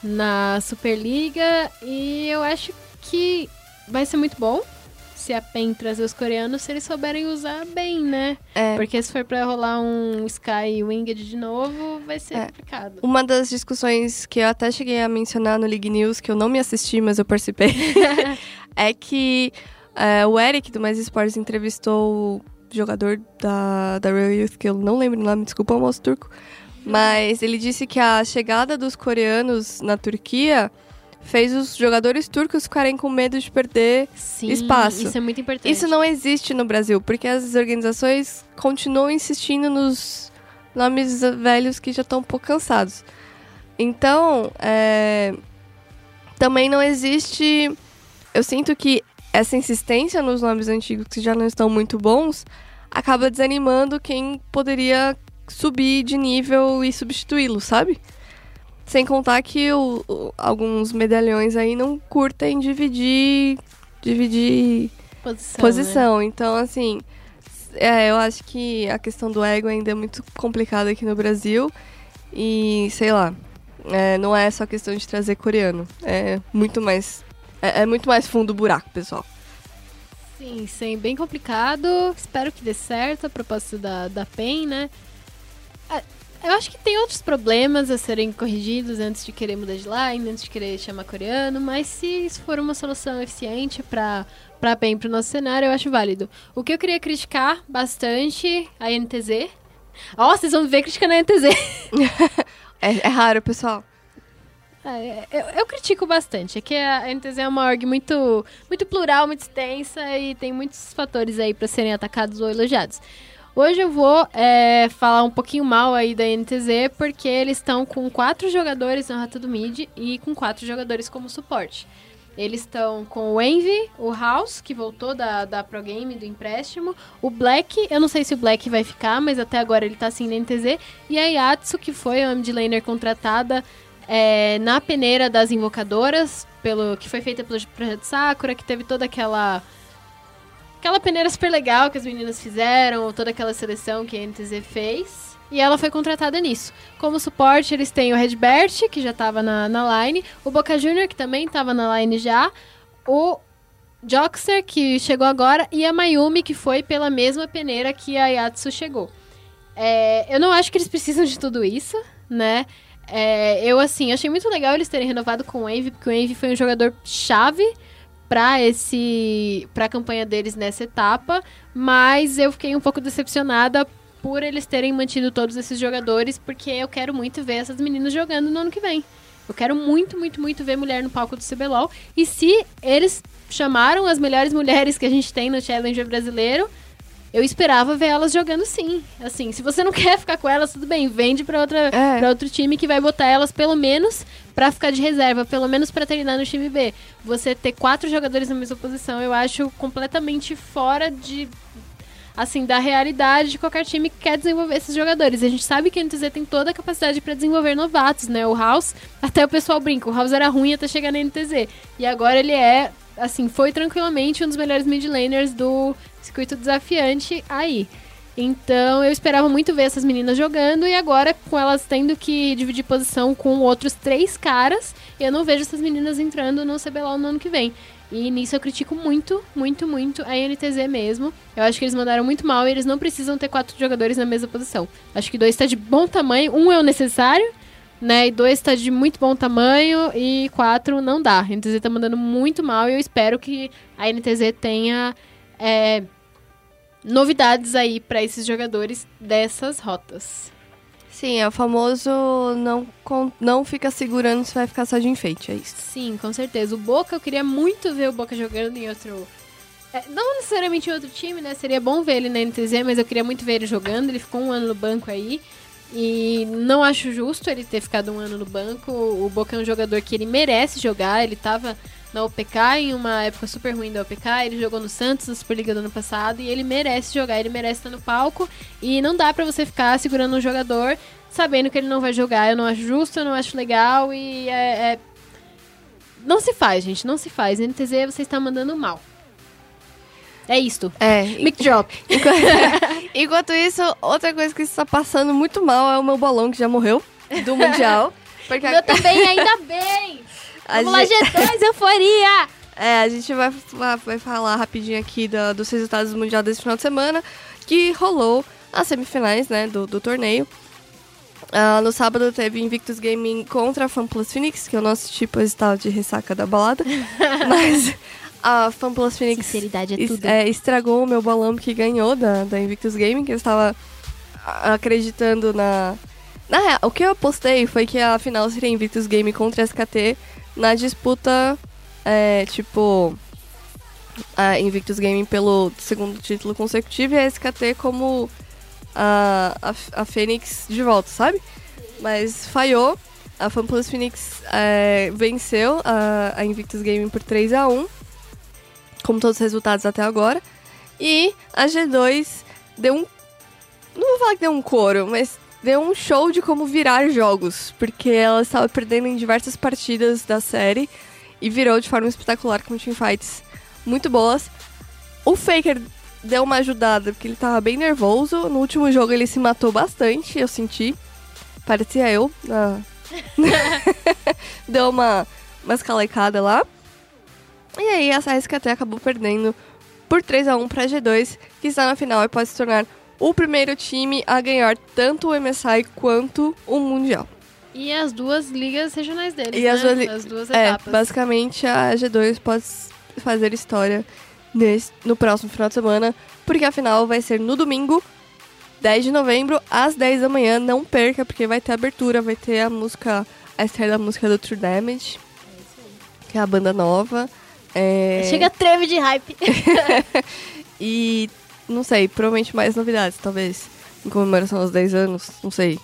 na Superliga e eu acho que vai ser muito bom se a PEN trazer os coreanos, se eles souberem usar bem, né? É. Porque se for pra rolar um Sky Winged de novo, vai ser É. complicado. Uma das discussões que eu até cheguei a mencionar no League News, que eu não me assisti, mas eu participei, é que é, o Eric do Mais Esportes entrevistou o jogador da, da Real Youth, que eu não lembro o nome, desculpa, almoço turco. Mas ele disse que a chegada dos coreanos na Turquia fez os jogadores turcos ficarem com medo de perder Sim, espaço. isso é muito importante. Isso não existe no Brasil, porque as organizações continuam insistindo nos nomes velhos que já estão um pouco cansados. Então, é, também não existe. Eu sinto que essa insistência nos nomes antigos que já não estão muito bons acaba desanimando quem poderia subir de nível e substituí-lo, sabe? Sem contar que o- o- alguns medalhões aí não curtem dividir dividir posição. né? posição. Então, assim, é, eu acho que a questão do ego ainda é muito complicada aqui no Brasil. E, sei lá, é, não é só questão de trazer coreano. É muito mais. É, é muito mais fundo o buraco, pessoal. Sim, sim, bem complicado. Espero que dê certo a proposta da, da PEN, né? Ah, Eu acho que tem outros problemas a serem corrigidos antes de querer mudar de line, antes de querer chamar coreano, mas se isso for uma solução eficiente para para PEN, para o nosso cenário, eu acho válido. O que eu queria criticar bastante a NTZ. Ó, vocês vão ver criticando a NTZ. É, é raro, pessoal. É, eu, eu critico bastante. É que a NTZ é uma org muito, muito plural, muito extensa e tem muitos fatores aí para serem atacados ou elogiados. Hoje eu vou é, falar um pouquinho mal aí da NTZ, porque eles estão com quatro jogadores na rota do mid e com quatro jogadores como suporte. Eles estão com o Envy, o House, que voltou da, da Pro Game, do empréstimo, o Black, eu não sei se o Black vai ficar, mas até agora ele tá assim na NTZ, e a Yatsu, que foi a mid laner contratada é, na peneira das invocadoras, pelo que foi feita pelo Projeto Sakura, que teve toda aquela aquela peneira super legal que as meninas fizeram, toda aquela seleção que a NTZ fez. E ela foi contratada nisso. Como suporte, eles têm o Redbert, que já estava na, na line, o Boca Junior, que também estava na line já, o Joxer, que chegou agora, e a Mayumi, que foi pela mesma peneira que a Yatsu chegou. É, eu não acho que eles precisam de tudo isso, né? É, eu, assim, achei muito legal eles terem renovado com o Envy, porque o Envy foi um jogador chave para esse para a campanha deles nessa etapa, mas eu fiquei um pouco decepcionada por eles terem mantido todos esses jogadores, porque eu quero muito ver essas meninas jogando no ano que vem. Eu quero muito, muito, muito ver mulher no palco do CBLOL. E se eles chamaram as melhores mulheres que a gente tem no Challenger brasileiro, eu esperava ver elas jogando sim. Assim, se você não quer ficar com elas, tudo bem, vende pra, outra, É. pra outro time que vai botar elas pelo menos pra ficar de reserva, pelo menos pra treinar no time B. Você ter quatro jogadores na mesma posição, eu acho completamente fora de. assim, da realidade de qualquer time que quer desenvolver esses jogadores. A gente sabe que a NTZ tem toda a capacidade para desenvolver novatos, né? O House, até o pessoal brinca, o House era ruim até chegar na NTZ. E agora ele é, assim, foi tranquilamente um dos melhores mid laners do circuito desafiante aí. Então eu esperava muito ver essas meninas jogando e agora com elas tendo que dividir posição com outros três caras, eu não vejo essas meninas entrando no CBLOL no ano que vem. E nisso eu critico muito, muito, muito a NTZ mesmo. Eu acho que eles mandaram muito mal e eles não precisam ter quatro jogadores na mesma posição. Acho que dois está de bom tamanho, um é o necessário, né? E dois está de muito bom tamanho e quatro não dá. A NTZ tá mandando muito mal e eu espero que a NTZ tenha é, novidades aí para esses jogadores dessas rotas. Sim, é o famoso não, não fica segurando se vai ficar só de enfeite, é isso. Sim, com certeza. O Boca, eu queria muito ver o Boca jogando em outro. é, não necessariamente em outro time, né? Seria bom ver ele na NTZ, mas eu queria muito ver ele jogando. Ele ficou um ano no banco aí. E não acho justo ele ter ficado um ano no banco. O Boca é um jogador que ele merece jogar. Ele tava na OPK em uma época super ruim da OPK. Ele jogou no Santos na Superliga do ano passado. E ele merece jogar, ele merece estar no palco. E não dá pra você ficar segurando um jogador sabendo que ele não vai jogar. Eu não acho justo, eu não acho legal. E é- é não se faz, gente, não se faz. NTZ você está mandando mal. É isto. É, Mic drop. Enquanto, enquanto isso, outra coisa que está passando muito mal é o meu balão que já morreu do Mundial. Porque Eu também, ainda bem. a Vamos lá, gente- G2, euforia. É, a gente vai, vai, falar rapidinho aqui da- dos resultados do Mundial desse final de semana, que rolou as semifinais, né, do, do torneio. Ah, no sábado teve Invictus Gaming contra a FanPlus Phoenix, que eu não assisti, pois estava de ressaca da balada. Mas a FanPlus Phoenix Sinceridade é tudo. é, estragou o meu balão que ganhou da, da Invictus Gaming, que eu estava acreditando na... Na real, o que eu apostei foi que a final seria Invictus Gaming contra a SKT na disputa, é, tipo, a Invictus Gaming pelo segundo título consecutivo e a SKT como a, a, a Fênix de volta, sabe? Mas falhou. A FanPlus Phoenix é, venceu a, a Invictus Gaming por 3 a 1 como todos os resultados até agora. E a G2 deu um. Não vou falar que deu um coro, mas deu um show de como virar jogos. Porque ela estava perdendo em diversas partidas da série e virou de forma espetacular com teamfights muito boas. O Faker deu uma ajudada porque ele tava bem nervoso. No último jogo ele se matou bastante, eu senti. Parecia eu. na- deu uma, uma escalecada lá. E aí a SKT acabou perdendo por 3 a 1 para G2, que está na final e pode se tornar o primeiro time a ganhar tanto o MSI quanto o Mundial. E as duas ligas regionais deles, E né? as duas As duas É, etapas. basicamente a G2 pode fazer história nesse, no próximo final de semana, porque a final vai ser no domingo, 10 de novembro, às 10 da manhã. Não perca, porque vai ter abertura, vai ter a música, a estreia da música do True Damage, que é a banda nova. É, Chega treme de hype. E não sei, provavelmente mais novidades, talvez. Em comemoração aos 10 anos, não sei.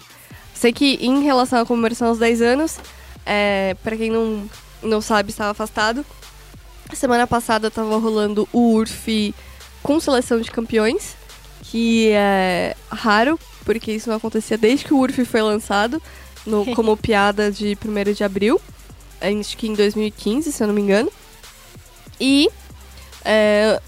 Sei que em relação à comemoração aos 10 anos, é, para quem não, não sabe, estava afastado. Semana passada tava rolando o URF com seleção de campeões, que é raro, porque isso não acontecia desde que o URF foi lançado, no- como piada de 1 de abril, acho que em 2015, se eu não me engano. E é,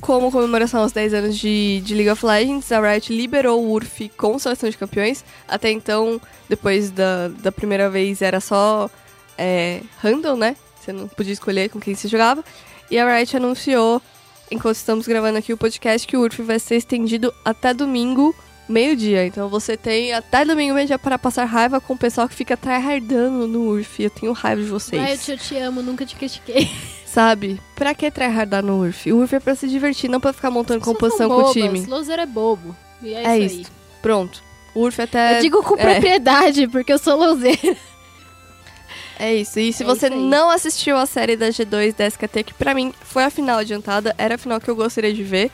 como comemoração aos 10 anos de, de League of Legends, a Riot liberou o URF com seleção de campeões. Até então, depois da, da primeira vez, era só é, random, né? Você não podia escolher com quem você jogava. E a Riot anunciou, enquanto estamos gravando aqui o podcast, que o URF vai ser estendido até domingo, meio-dia. Então você tem até domingo meio-dia para passar raiva com o pessoal que fica tryhardando no URF. Eu tenho raiva de vocês. Riot, eu te amo, nunca te critiquei. Sabe? Pra que tryhardar no URF? O URF é pra se divertir, não pra ficar montando composição com o time. Loser é bobo. E é, É isso aí. isso. Pronto. O URF até. Eu digo com é, propriedade, porque eu sou loseira. É isso. E se É você não assistiu a série da G2 da SKT, que pra mim foi a final adiantada, era a final que eu gostaria de ver,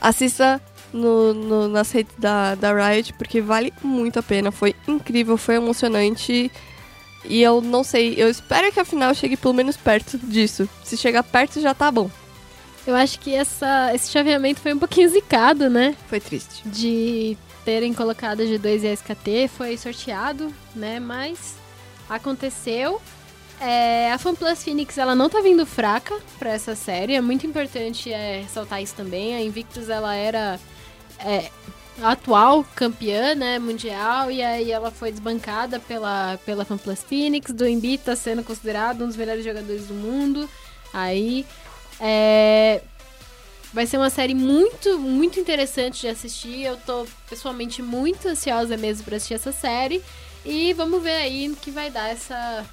assista no, no, nas redes da, da Riot, porque vale muito a pena. Foi incrível, foi emocionante. E eu não sei, eu espero que a final chegue pelo menos perto disso. Se chegar perto já tá bom. Eu acho que essa, esse chaveamento foi um pouquinho zicado, né? Foi triste. De terem colocado a G2 e SKT, foi sorteado, né? Mas aconteceu. É, a FanPlus Phoenix ela não tá vindo fraca pra essa série, é muito importante é, ressaltar isso também. A Invictus ela era é, atual campeã né, mundial e aí ela foi desbancada pela, pela FanPlus Phoenix. Do Embiid tá sendo considerado um dos melhores jogadores do mundo. Aí é, vai ser uma série muito, muito interessante de assistir. Eu tô pessoalmente muito ansiosa mesmo pra assistir essa série. E vamos ver aí no que vai dar essa,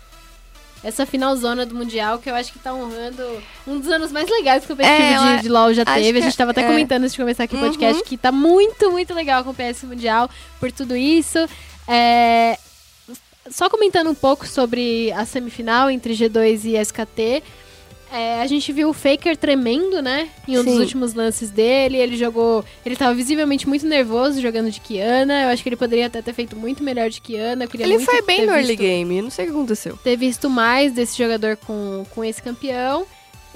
essa finalzona do Mundial, que eu acho que tá honrando um dos anos mais legais que o competitivo É, de, de LoL já teve. A gente tava até é. comentando antes de começar aqui o podcast Uhum. que tá muito, muito legal acompanhar esse Mundial por tudo isso. É, Só comentando um pouco sobre a semifinal entre G2 e SKT. É, a gente viu o Faker tremendo, né? Em um dos Sim. últimos lances dele. Ele jogou. Ele tava visivelmente muito nervoso jogando de Kiana. Eu acho que ele poderia até ter feito muito melhor de Kiana. Ele foi bem no early visto- game, eu não sei o que aconteceu. ter visto mais desse jogador com, com esse campeão.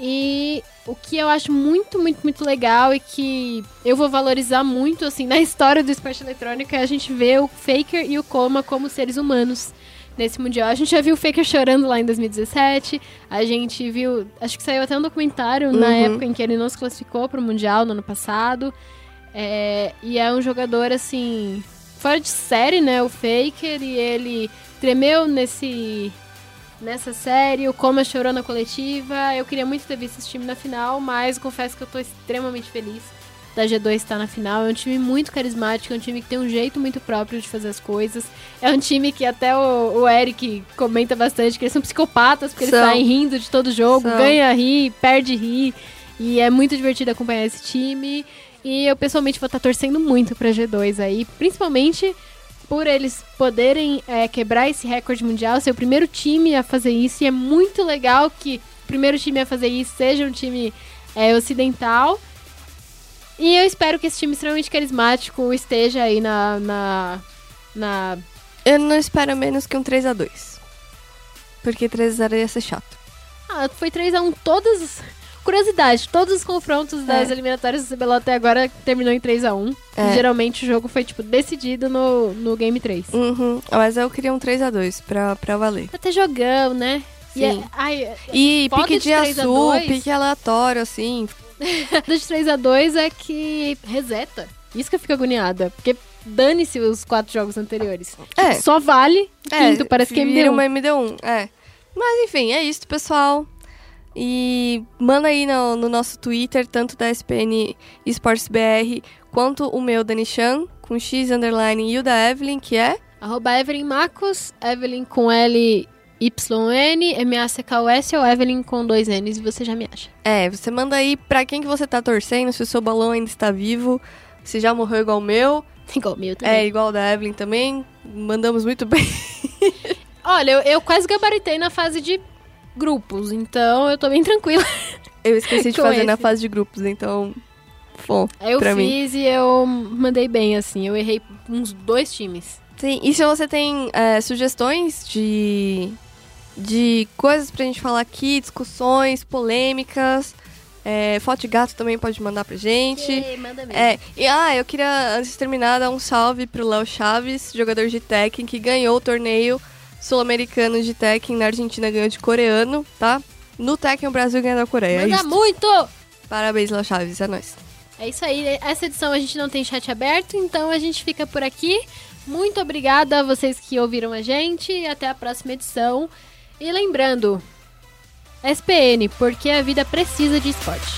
E o que eu acho muito, muito, muito legal e que eu vou valorizar muito, assim, na história do esporte eletrônico é a gente ver o Faker e o Coma como seres humanos nesse Mundial. A gente já viu o Faker chorando lá em 2017, a gente viu, acho que saiu até um documentário na Uhum. época em que ele não se classificou para o Mundial no ano passado. É, e é um jogador, assim, fora de série, né, o Faker, e ele tremeu nesse nessa série, o Coma chorou na coletiva. Eu queria muito ter visto esse time na final, mas confesso que eu tô extremamente feliz da G2 estar na final. É um time muito carismático, é um time que tem um jeito muito próprio de fazer as coisas. É um time que até o, o Eric comenta bastante que eles são psicopatas, porque eles São. saem rindo de todo jogo, São. ganha, ri, perde, ri. E é muito divertido acompanhar esse time. E eu pessoalmente vou estar torcendo muito pra G2 aí, principalmente por eles poderem é, quebrar esse recorde mundial, ser o primeiro time a fazer isso. E é muito legal que o primeiro time a fazer isso seja um time é, ocidental. E eu espero que esse time extremamente carismático esteja aí na. na, na... Eu não espero menos que um 3x2. Porque 3x0 ia ser chato. Ah, foi 3x1 todas. as- Curiosidade, todos os confrontos das É. eliminatórias do CBLOL até agora terminou em 3x1. É. E geralmente o jogo foi, tipo, decidido no, no Game 3. Uhum. Mas eu queria um 3x2 pra, pra valer. Até jogão, né? E, é, Sim. ai, E pique de de 3 a azul, 2. pique aleatório, assim. de 3x2 é que reseta. Isso que eu fico agoniada. Porque dane-se os quatro jogos anteriores. É. Só vale o quinto, parece que é vira MD1. uma MD1, é. Mas enfim, é isso, pessoal. E manda aí no, no nosso Twitter, tanto da SPN Esportes BR, quanto o meu, Dani Chan, com X underline, e o da Evelyn, que é... Arroba Evelyn Marcos, Evelyn com L, Y-N, M-A-C-K-U-S ou Evelyn com dois N's e você já me acha. É, você manda aí pra quem que você tá torcendo, se o seu balão ainda está vivo, se já morreu igual o meu, Igual o meu é também. igual o da Evelyn também, mandamos muito bem. Olha, eu, eu quase gabaritei na fase de grupos, então eu tô bem tranquila. Eu esqueci de fazer na esse. fase de grupos, então... Bom, Eu pra mim. fiz e eu mandei bem, assim. Eu errei uns dois times. Sim, e se você tem é, sugestões de, de coisas pra gente falar aqui, discussões, polêmicas, é, foto de gato também pode mandar pra gente. Ei, manda mesmo. É, e ah, eu queria, antes de terminar, dar um salve pro Léo Chaves, jogador de Tekken, que ganhou o torneio sul-americano de Tekken na Argentina, ganhou de coreano, tá? No Tekken o Brasil ganhou da Coreia. É Manda isso. muito! Parabéns, Léo Chaves, é nóis. É isso aí. Essa edição a gente não tem chat aberto, então a gente fica por aqui. Muito obrigada a vocês que ouviram a gente e até a próxima edição. E lembrando, SPN, porque a vida precisa de esporte.